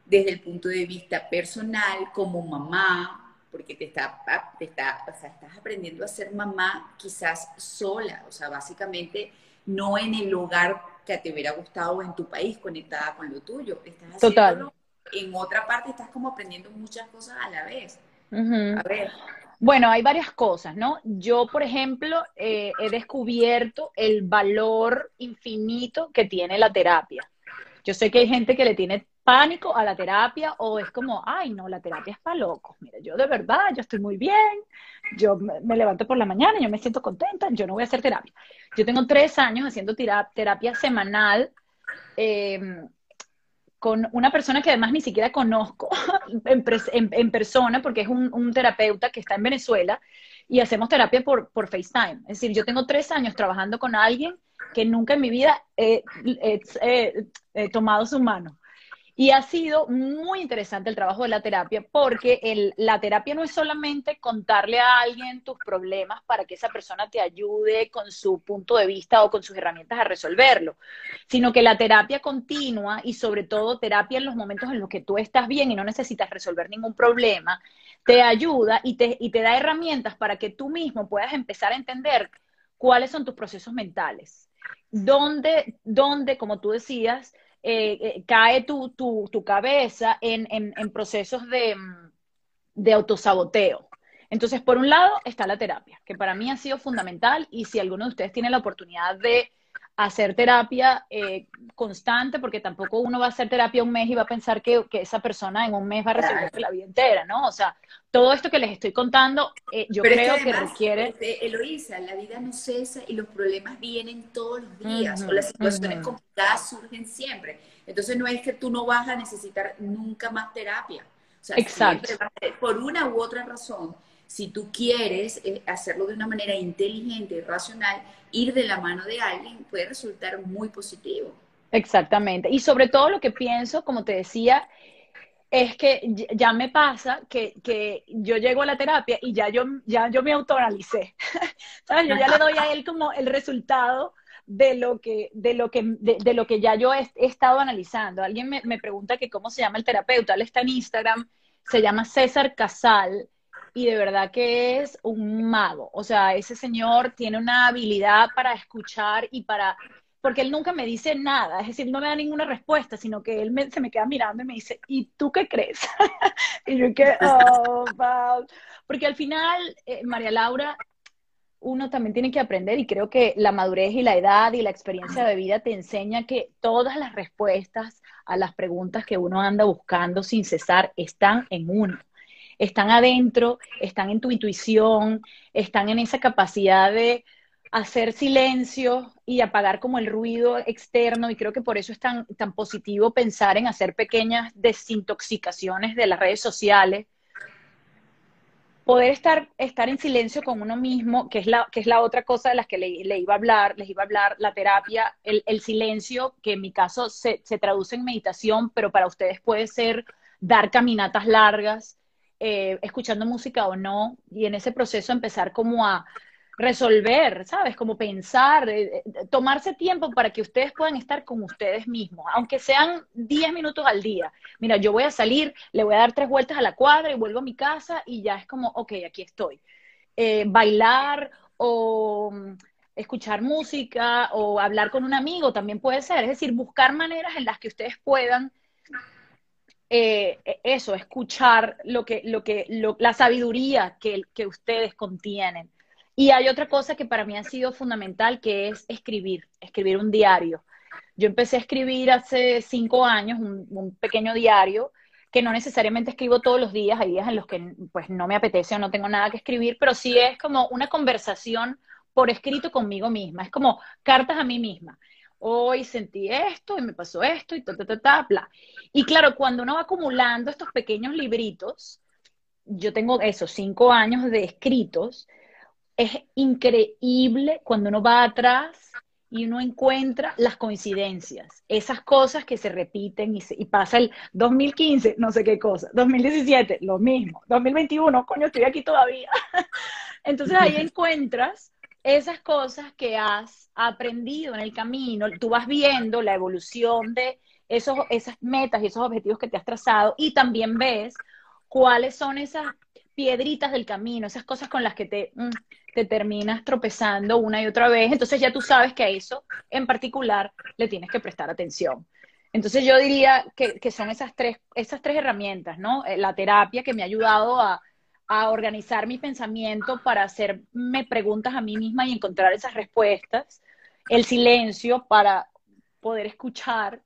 Desde el punto de vista personal, como mamá, porque te está, te está, o sea, estás aprendiendo a ser mamá quizás sola, o sea, básicamente no en el hogar que te hubiera gustado en tu país, conectada con lo tuyo. Estás Total. En otra parte estás como aprendiendo muchas cosas a la vez. A ver. Bueno, hay varias cosas, ¿no? Yo, por ejemplo, eh, he descubierto el valor infinito que tiene la terapia. Yo sé que hay gente que le tiene pánico a la terapia o es como, ay, no, la terapia es para locos. Mira, yo de verdad, yo estoy muy bien, yo me, levanto por la mañana, yo me siento contenta, yo no voy a hacer terapia. Yo tengo tres años haciendo terapia semanal em, con una persona que además ni siquiera conozco (laughs) en, persona, porque es un, terapeuta que está en Venezuela y hacemos terapia por, por FaceTime. Es decir, yo tengo tres años trabajando con alguien que nunca en mi vida he tomado su mano. Y ha sido muy interesante el trabajo de la terapia porque la terapia no es solamente contarle a alguien tus problemas para que esa persona te ayude con su punto de vista o con sus herramientas a resolverlo, sino que la terapia continua y sobre todo terapia en los momentos en los que tú estás bien y no necesitas resolver ningún problema, te ayuda y te, da herramientas para que tú mismo puedas empezar a entender cuáles son tus procesos mentales. Dónde, dónde como tú decías, eh, eh, cae tu, tu, cabeza en, en, procesos de, de autosaboteo. Entonces, por un lado está la terapia, que para mí ha sido fundamental y si alguno de ustedes tiene la oportunidad de hacer terapia eh, constante, porque tampoco uno va a hacer terapia un mes y va a pensar que, esa persona en un mes va a resolver la vida entera, ¿no? O sea, todo esto que les estoy contando, eh, yo creo que, requiere... Este, Eloisa, la vida no cesa y los problemas vienen todos los días, o las situaciones complicadas surgen siempre. Entonces no es que tú no vas a necesitar nunca más terapia. O sea, Exacto. por una u otra razón, si tú quieres eh, hacerlo de una manera inteligente y racional, ir de la mano de alguien puede resultar muy positivo. Exactamente. Y sobre todo lo que pienso, como te decía, es que ya me pasa que, que, yo llego a la terapia y ya yo, ya yo me autoanalicé. (laughs) ¿Sabes? Yo ya le doy a él como el resultado de lo que, de lo que, de, lo que ya yo he, estado analizando. Alguien me, me, pregunta que cómo se llama el terapeuta. Él está en Instagram, se llama César Casal y de verdad que es un mago. O sea, ese señor tiene una habilidad para escuchar y para porque él nunca me dice nada, es decir, no me da ninguna respuesta, sino que él se me queda mirando y me dice, ¿y tú qué crees? (laughs) y yo que, oh. Porque al final, eh, María Laura, uno también tiene que aprender y creo que la madurez y la edad y la experiencia de vida te enseña que todas las respuestas a las preguntas que uno anda buscando sin cesar están en uno están adentro, están en tu intuición, están en esa capacidad de hacer silencio y apagar como el ruido externo y creo que por eso es tan, tan positivo pensar en hacer pequeñas desintoxicaciones de las redes sociales. Poder estar, estar en silencio con uno mismo, que es la, que es la otra cosa de las que le, iba a hablar, les iba a hablar, la terapia, el, el silencio, que en mi caso se, se traduce en meditación, pero para ustedes puede ser dar caminatas largas, eh, escuchando música o no, y en ese proceso empezar como a resolver, ¿sabes? Como pensar, eh, eh, tomarse tiempo para que ustedes puedan estar con ustedes mismos, aunque sean 10 minutos al día. Mira, yo voy a salir, le voy a dar tres vueltas a la cuadra y vuelvo a mi casa y ya es como, ok, aquí estoy. bailar o mm, escuchar música o hablar con un amigo también puede ser, es decir, buscar maneras en las que ustedes puedan eh, e, eso, escuchar lo que, lo que, la sabiduría que, ustedes contienen. Y hay otra cosa que para mí ha sido fundamental, que es escribir, escribir un diario. Yo empecé a escribir hace cinco años un, pequeño diario que no necesariamente escribo todos los días, hay días en los que pues no me apetece o no tengo nada que escribir, pero sí es como una conversación por escrito conmigo misma, es como cartas a mí misma hoy sentí esto y me pasó esto y ta, ta, ta, ta, bla. Y claro, cuando uno va acumulando estos pequeños libritos, yo tengo esos cinco años de escritos, es increíble cuando uno va atrás y uno encuentra las coincidencias, esas cosas que se repiten y, y, pasa el 2015, no sé qué cosa, 2017, lo mismo, 2021, coño, estoy aquí todavía. (laughs) Entonces ahí (laughs) encuentras esas cosas que has aprendido en el camino, tú vas viendo la evolución de esos, esas metas y esos objetivos que te has trazado y también ves cuáles son esas piedritas del camino, esas cosas con las que te, mm, te terminas tropezando una y otra vez. Entonces ya tú sabes que a eso en particular le tienes que prestar atención. Entonces yo diría que, que son esas tres, esas tres herramientas, ¿no? Eh, la terapia que me ha ayudado a, a organizar mi pensamiento para hacerme preguntas a mí misma y encontrar esas respuestas, el silencio para poder escuchar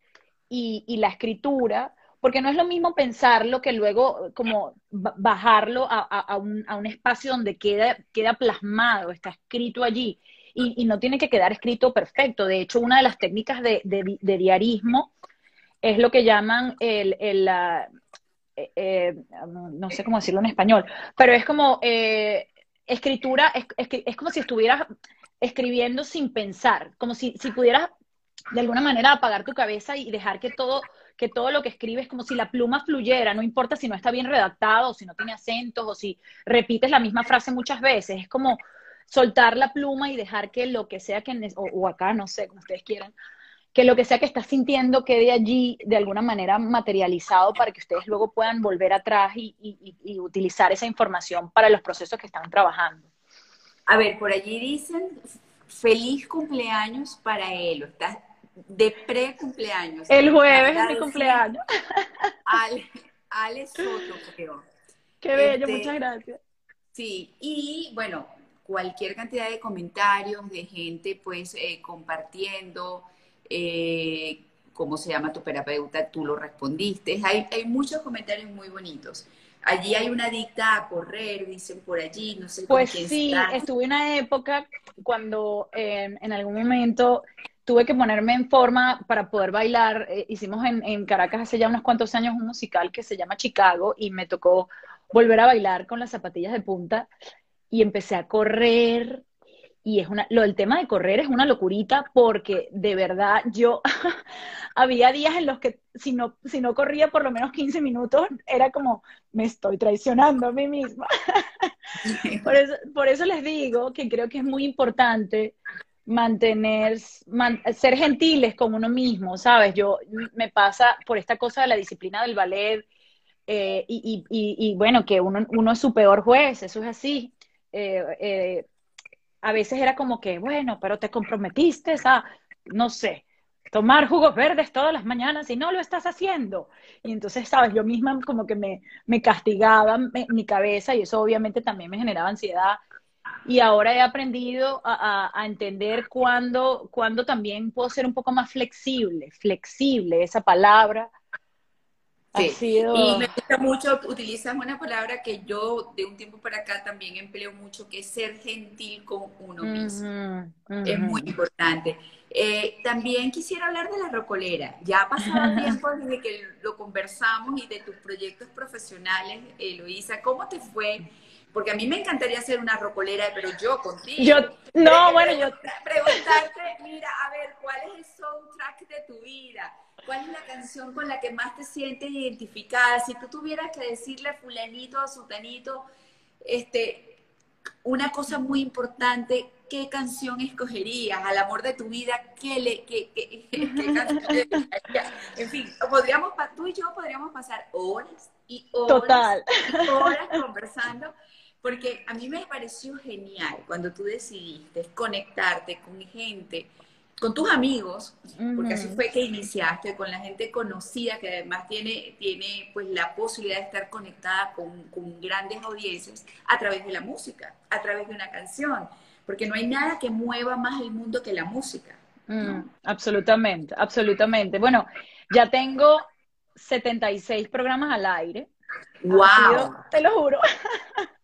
y, la escritura, porque no es lo mismo pensarlo que luego como bajarlo a, un, espacio donde queda, queda plasmado, está escrito allí. Y, no tiene que quedar escrito perfecto. De hecho, una de las técnicas de, diarismo es lo que llaman el, eh, no sé cómo decirlo en español, pero es como eh, escritura, es, es, como si estuvieras escribiendo sin pensar, como si, si pudieras de alguna manera apagar tu cabeza y dejar que todo, que todo lo que escribes, como si la pluma fluyera, no importa si no está bien redactado, si no tiene acentos, o si repites la misma frase muchas veces, es como soltar la pluma y dejar que lo que sea que, o, o acá, no sé, como ustedes quieran, que lo que sea que estás sintiendo quede allí de alguna manera materializado para que ustedes luego puedan volver atrás y, y, y, utilizar esa información para los procesos que están trabajando. A ver, por allí dicen feliz cumpleaños para él, estás de pre-cumpleaños. El jueves es mi cumpleaños. (laughs) Ale, (laughs) Ale Soto, creo. Qué bello, este, muchas gracias. Sí, y bueno, cualquier cantidad de comentarios de gente pues eh, compartiendo, eh, cómo se llama tu terapeuta, tú lo respondiste. Hay, hay muchos comentarios muy bonitos. Allí hay una adicta a correr, dicen por allí, no sé. Pues quién sí, está. estuve una época cuando eh, en algún momento tuve que ponerme en forma para poder bailar. Eh, hicimos en, en, Caracas hace ya unos cuantos años un musical que se llama Chicago y me tocó volver a bailar con las zapatillas de punta y empecé a correr y es una, lo del tema de correr es una locurita porque de verdad yo (laughs) había días en los que si no, si no corría por lo menos 15 minutos era como me estoy traicionando a mí misma. (laughs) por, eso, por eso les digo que creo que es muy importante mantener, man, ser gentiles con uno mismo, ¿sabes? Yo me pasa por esta cosa de la disciplina del ballet eh, y, y, y, bueno, que uno, uno es su peor juez, eso es así. Eh, eh, a veces era como que, bueno, pero te comprometiste a, no sé, tomar jugos verdes todas las mañanas y no lo estás haciendo. Y entonces, sabes, yo misma como que me, me castigaba me, mi cabeza y eso obviamente también me generaba ansiedad. Y ahora he aprendido a, a, a entender cuándo, cuándo también puedo ser un poco más flexible, flexible, esa palabra, Sí. Sido... Y me gusta mucho, utilizas una palabra que yo de un tiempo para acá también empleo mucho, que es ser gentil con uno mismo. Uh -huh, uh -huh. Es muy importante. Eh, también quisiera hablar de la rocolera. Ya ha pasado (laughs) tiempo desde que lo conversamos y de tus proyectos profesionales, Eloisa. ¿Cómo te fue? Porque a mí me encantaría hacer una rocolera, pero yo contigo. Yo, no, bueno, yo... Preguntarte, mira, a ver, ¿cuál es el soundtrack de tu vida? ¿Cuál es la canción con la que más te sientes identificada? Si tú tuvieras que decirle a fulanito o a sutanito, este, una cosa muy importante, ¿qué canción escogerías? Al amor de tu vida, ¿qué, le, qué, qué, qué (laughs) canción En fin, podríamos, tú y yo podríamos pasar horas y horas, Total. y horas conversando, porque a mí me pareció genial cuando tú decidiste conectarte con gente con tus amigos, porque así fue que iniciaste, con la gente conocida que además tiene, tiene pues la posibilidad de estar conectada con, con, grandes audiencias a través de la música, a través de una canción, porque no hay nada que mueva más el mundo que la música. ¿no? Mm, absolutamente, absolutamente. Bueno, ya tengo 76 programas al aire. ¡Wow! Sido, te lo juro. (laughs)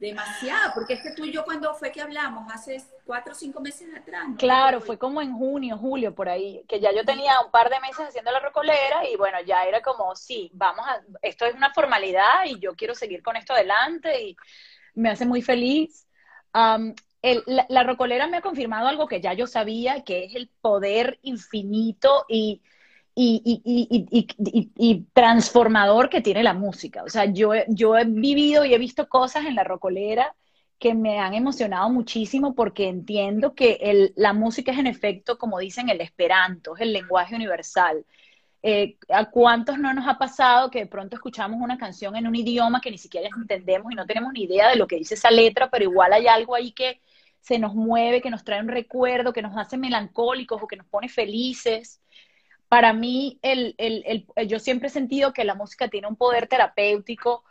Demasiado, porque es que tú y yo cuando fue que hablamos, hace cuatro o cinco meses atrás. Claro, fue como en junio, julio, por ahí, que ya yo tenía un par de meses haciendo la rocolera y bueno, ya era como, sí, vamos a, esto es una formalidad y yo quiero seguir con esto adelante y me hace muy feliz. la, la, rocolera me ha confirmado algo que ya yo sabía, que es el poder infinito y y, transformador que tiene la música. O sea, yo, yo he vivido y he visto cosas en la rocolera que me han emocionado muchísimo porque entiendo que la música es en efecto, como dicen, el esperanto, es el lenguaje universal. Eh, ¿A cuántos no nos ha pasado que de pronto escuchamos una canción en un idioma que ni siquiera entendemos y no tenemos ni idea de lo que dice esa letra, pero igual hay algo ahí que se nos mueve, que nos trae un recuerdo, que nos hace melancólicos o que nos pone felices? Para mí, el, el, el, yo siempre he sentido que la música tiene un poder terapéutico,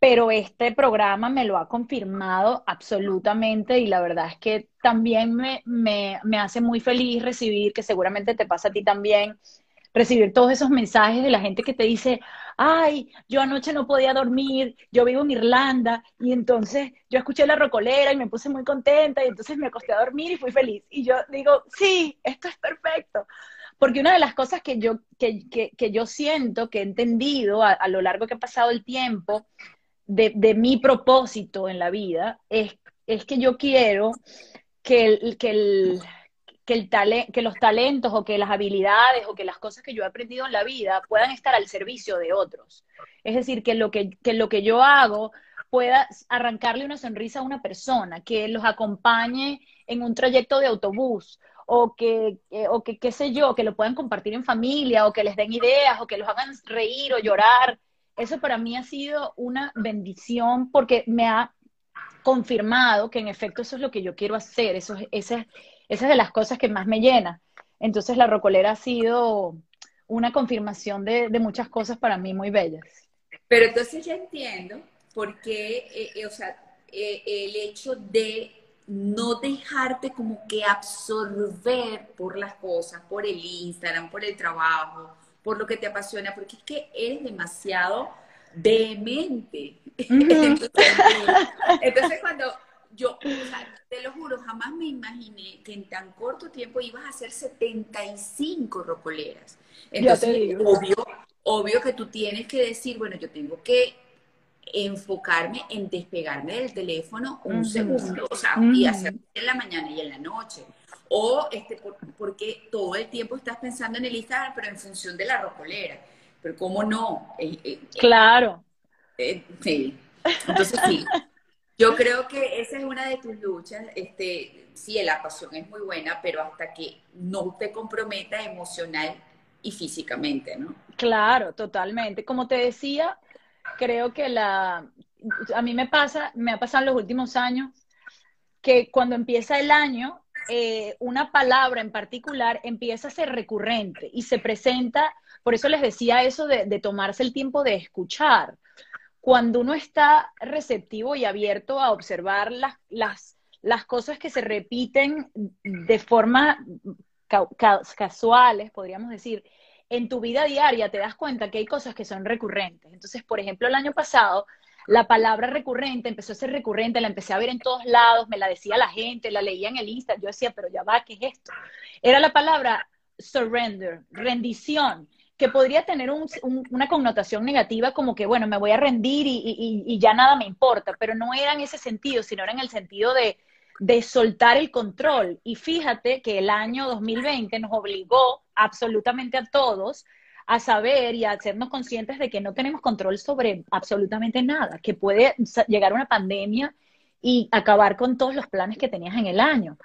pero este programa me lo ha confirmado absolutamente y la verdad es que también me hace muy feliz recibir, que seguramente te pasa a ti también, recibir todos esos mensajes de la gente que te dice, ay, yo anoche no podía dormir, yo vivo en Irlanda y entonces yo escuché la rocolera y me puse muy contenta y entonces me acosté a dormir y fui feliz. Y yo digo, sí, esto es perfecto. Porque una de las cosas que yo, que, que, yo siento, que he entendido a, lo largo que ha pasado el tiempo de, de mi propósito en la vida, es, es que yo quiero que, el, que, el, que, el que los talentos o que las habilidades o que las cosas que yo he aprendido en la vida puedan estar al servicio de otros. Es decir, que lo que, que, lo que yo hago pueda arrancarle una sonrisa a una persona, que los acompañe en un trayecto de autobús o que, o que, qué sé yo, que lo puedan compartir en familia, o que les den ideas, o que los hagan reír o llorar. Eso para mí ha sido una bendición porque me ha confirmado que en efecto eso es lo que yo quiero hacer, eso, esa, esa es de las cosas que más me llena. Entonces la rocolera ha sido una confirmación de, muchas cosas para mí muy bellas. Pero entonces ya entiendo por qué, eh, eh, o sea, eh, el hecho de no dejarte como que absorber por las cosas, por el Instagram, por el trabajo, por lo que te apasiona, porque es que eres demasiado demente. (laughs) entonces, cuando yo, te lo juro, jamás me imaginé que en tan corto tiempo ibas a hacer 75 rocoleras. Entonces, obvio, obvio que tú tienes que decir, bueno, yo tengo que enfocarme en despegarme del teléfono un segundo, o sea, y hacerlo en la mañana y en la noche. O este, porque todo el tiempo estás pensando en el Instagram, pero en función de la rocolera. Pero ¿cómo no? Eh, eh, eh, claro. sí. Entonces sí. Yo creo que esa es una de tus luchas. Este, sí, la pasión es muy buena, pero hasta que no te comprometa emocional y físicamente, ¿no? Claro, totalmente. Como te decía, creo que la, a mí me pasa, me ha pasado en los últimos años, que cuando empieza el año, eh, una palabra en particular empieza a ser recurrente y se presenta, por eso les decía eso de, tomarse el tiempo de escuchar. Cuando uno está receptivo y abierto a observar las, las, las cosas que se repiten de forma casuales, podríamos decir, en tu vida diaria te das cuenta que hay cosas que son recurrentes. Entonces, por ejemplo, el año pasado, la palabra recurrente empezó a ser recurrente, la empecé a ver en todos lados, me la decía la gente, la leía en el Insta, yo decía, pero ya va, ¿qué es esto? Era la palabra surrender, rendición, que podría tener una connotación negativa como que, bueno, me voy a rendir y, ya nada me importa, pero no era en ese sentido, sino era en el sentido de, de soltar el control. Y fíjate que el año 2020 nos obligó absolutamente a todos a saber y a hacernos conscientes de que no tenemos control sobre absolutamente nada, que puede llegar una pandemia y acabar con todos los planes que tenías en el año.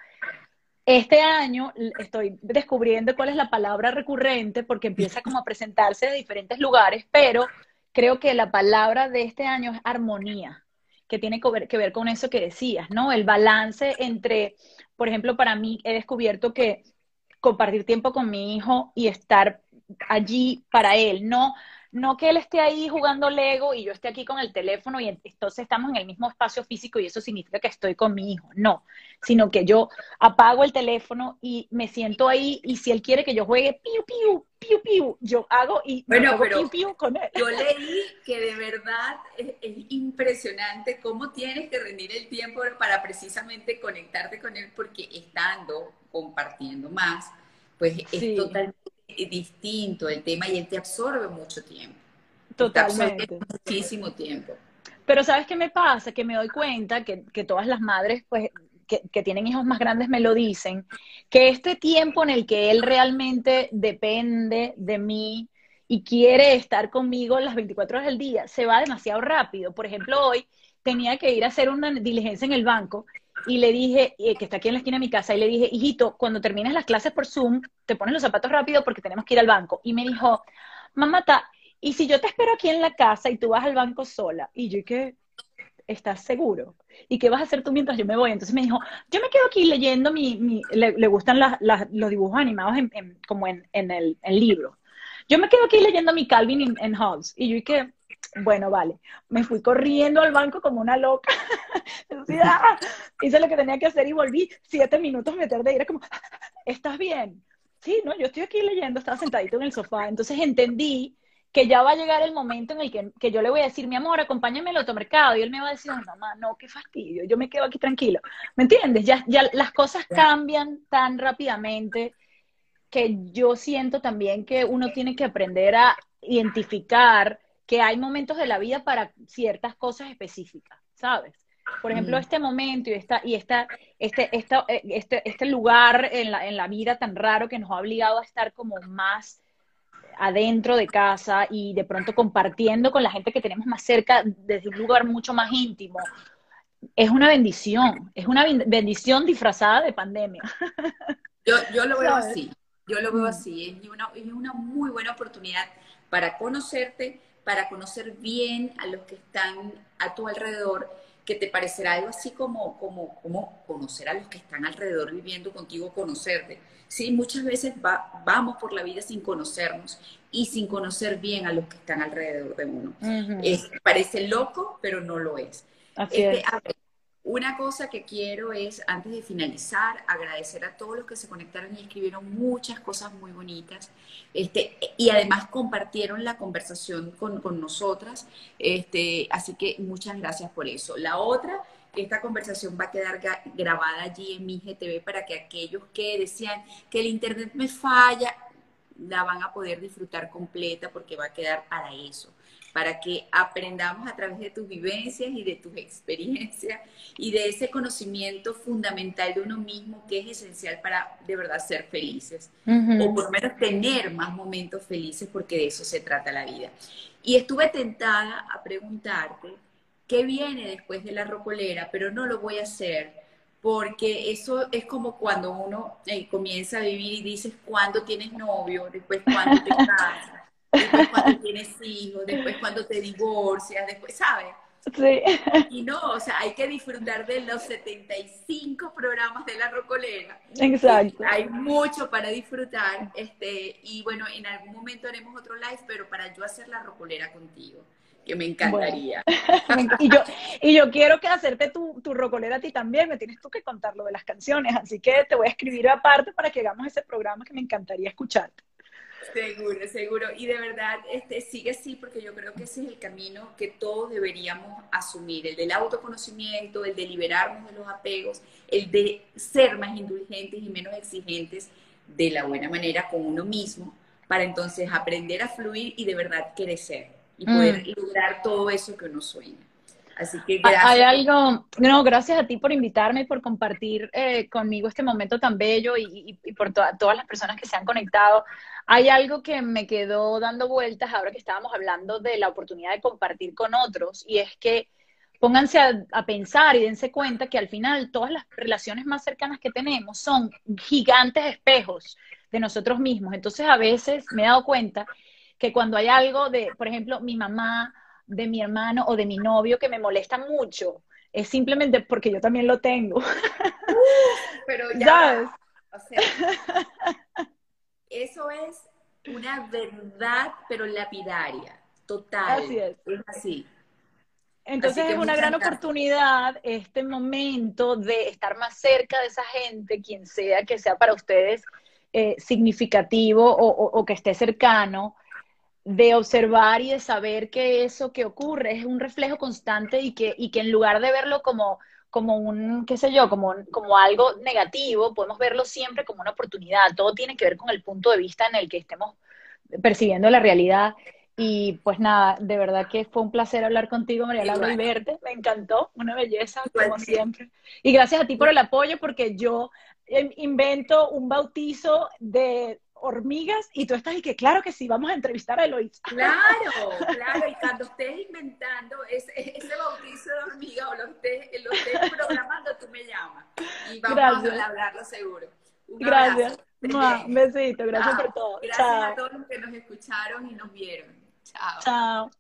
Este año estoy descubriendo cuál es la palabra recurrente porque empieza como a presentarse de diferentes lugares, pero creo que la palabra de este año es armonía, que tiene que ver, que ver con eso que decías, ¿no? El balance entre, por ejemplo, para mí he descubierto que compartir tiempo con mi hijo y estar allí para él, no, no que él esté ahí jugando Lego y yo esté aquí con el teléfono y entonces estamos en el mismo espacio físico y eso significa que estoy con mi hijo. No, sino que yo apago el teléfono y me siento ahí y si él quiere que yo juegue piu, piu, piu, piu, yo hago y bueno, hago piu, piu con él. Yo (laughs) leí que de verdad es, impresionante cómo tienes que rendir el tiempo para precisamente conectarte con él porque estando, compartiendo más, pues es totalmente distinto el tema y él te absorbe mucho tiempo. Totalmente. muchísimo tiempo. Pero ¿sabes qué me pasa? Que me doy cuenta que, que todas las madres, pues, que, que, tienen hijos más grandes me lo dicen, que este tiempo en el que él realmente depende de mí y quiere estar conmigo las 24 horas del día, se va demasiado rápido. Por ejemplo, hoy tenía que ir a hacer una diligencia en el banco y le dije, eh, que está aquí en la esquina de mi casa, y le dije, hijito, cuando termines las clases por Zoom, te pones los zapatos rápido porque tenemos que ir al banco. Y me dijo, mamá, ¿y si yo te espero aquí en la casa y tú vas al banco sola? Y yo, ¿qué? ¿Estás seguro? ¿Y qué vas a hacer tú mientras yo me voy? Entonces me dijo, yo me quedo aquí leyendo mi, le, gustan los dibujos animados como en, el, libro. Yo me quedo aquí leyendo mi Calvin en, Hobbes. Y yo, ¿qué? Bueno, vale. Me fui corriendo al banco como una loca. (laughs) ¡ah! Hice lo que tenía que hacer y volví siete minutos me tardé. Y era como, ¿estás bien? Sí, no, yo estoy aquí leyendo, estaba sentadito en el sofá. Entonces entendí que ya va a llegar el momento en el que, yo le voy a decir, mi amor, acompáñame al automercado. Y él me va a decir, mamá, no, qué fastidio, yo me quedo aquí tranquilo. ¿Me entiendes? Ya, ya las cosas cambian tan rápidamente que yo siento también que uno tiene que aprender a identificar que hay momentos de la vida para ciertas cosas específicas, ¿sabes? Por ejemplo, este momento y, esta, y esta, este, esta, eh, este, este lugar en la, en la vida tan raro que nos ha obligado a estar como más adentro de casa y de pronto compartiendo con la gente que tenemos más cerca desde un lugar mucho más íntimo, es una bendición, es una bendición disfrazada de pandemia. (laughs) Yo, yo lo veo así, yo lo veo mm. así, es una, es una muy buena oportunidad para conocerte, para conocer bien a los que están a tu alrededor, que te parecerá algo así como, como, como conocer a los que están alrededor viviendo contigo, conocerte. Sí, muchas veces vamos por la vida sin conocernos y sin conocer bien a los que están alrededor de uno. parece loco, pero no lo es. Así este, es. Una cosa que quiero es, antes de finalizar, agradecer a todos los que se conectaron y escribieron muchas cosas muy bonitas. Este, y además compartieron la conversación con, con nosotras. Este, así que muchas gracias por eso. La otra, esta conversación va a quedar grabada allí en mi GTV para que aquellos que decían que el internet me falla, la van a poder disfrutar completa porque va a quedar para eso para que aprendamos a través de tus vivencias y de tus experiencias y de ese conocimiento fundamental de uno mismo que es esencial para de verdad ser felices. O por lo menos tener más momentos felices porque de eso se trata la vida. Y estuve tentada a preguntarte qué viene después de la rocolera, pero no lo voy a hacer porque eso es como cuando uno eh, comienza a vivir y dices cuándo tienes novio, después cuándo te (laughs) casas después cuando tienes hijos, después cuando te divorcias, después, ¿sabes? Sí. Y no, o sea, hay que disfrutar de los 75 programas de la Rocolera. Exacto. Hay mucho para disfrutar, este, y bueno, en algún momento haremos otro live, pero para yo hacer la Rocolera contigo, que me encantaría. (laughs) y, yo, y yo quiero que hacerte tu, tu rocolera a ti también, me tienes tú que contar lo de las canciones, así que te voy a escribir aparte para que hagamos ese programa que me encantaría escucharte. Seguro, seguro. Y de verdad, este, sigue así porque yo creo que ese es el camino que todos deberíamos asumir, el del autoconocimiento, el de liberarnos de los apegos, el de ser más indulgentes y menos exigentes de la buena manera con uno mismo, para entonces aprender a fluir y de verdad crecer y poder mm. lograr todo eso que uno sueña. Así que gracias. Hay algo, no, gracias a ti por invitarme y por compartir eh, conmigo este momento tan bello y, por todas las personas que se han conectado. Hay algo que me quedó dando vueltas ahora que estábamos hablando de la oportunidad de compartir con otros y es que pónganse a, pensar y dense cuenta que al final todas las relaciones más cercanas que tenemos son gigantes espejos de nosotros mismos. Entonces a veces me he dado cuenta que cuando hay algo de, por ejemplo, mi mamá de mi hermano o de mi novio que me molesta mucho, es simplemente porque yo también lo tengo. (laughs) pero ya, O sea, eso es una verdad, pero lapidaria, total. Así es. Es así. Entonces es una gran oportunidad este momento de estar más cerca de esa gente, quien sea que sea para ustedes eh, significativo o, que esté cercano, de observar y de saber que eso que ocurre es un reflejo constante y que, y que en lugar de verlo como, como un, qué sé yo, como, como algo negativo, podemos verlo siempre como una oportunidad. Todo tiene que ver con el punto de vista en el que estemos percibiendo la realidad. Y pues nada, de verdad que fue un placer hablar contigo, María Laura, y verte. Me encantó, una belleza, como siempre. Y gracias a ti por el apoyo, porque yo em, invento un bautizo de hormigas y tú estás y que claro que sí, vamos a entrevistar a Eloísa. (laughs) Claro, claro, y cuando estés inventando ese, ese bautizo de hormiga o lo estés, lo estés programando, tú me llamas y vamos a hablarlo seguro. gracias. Un (laughs) (laughs) besito, gracias por todo. Gracias a todos los que nos escucharon y nos vieron. Chao. Chao.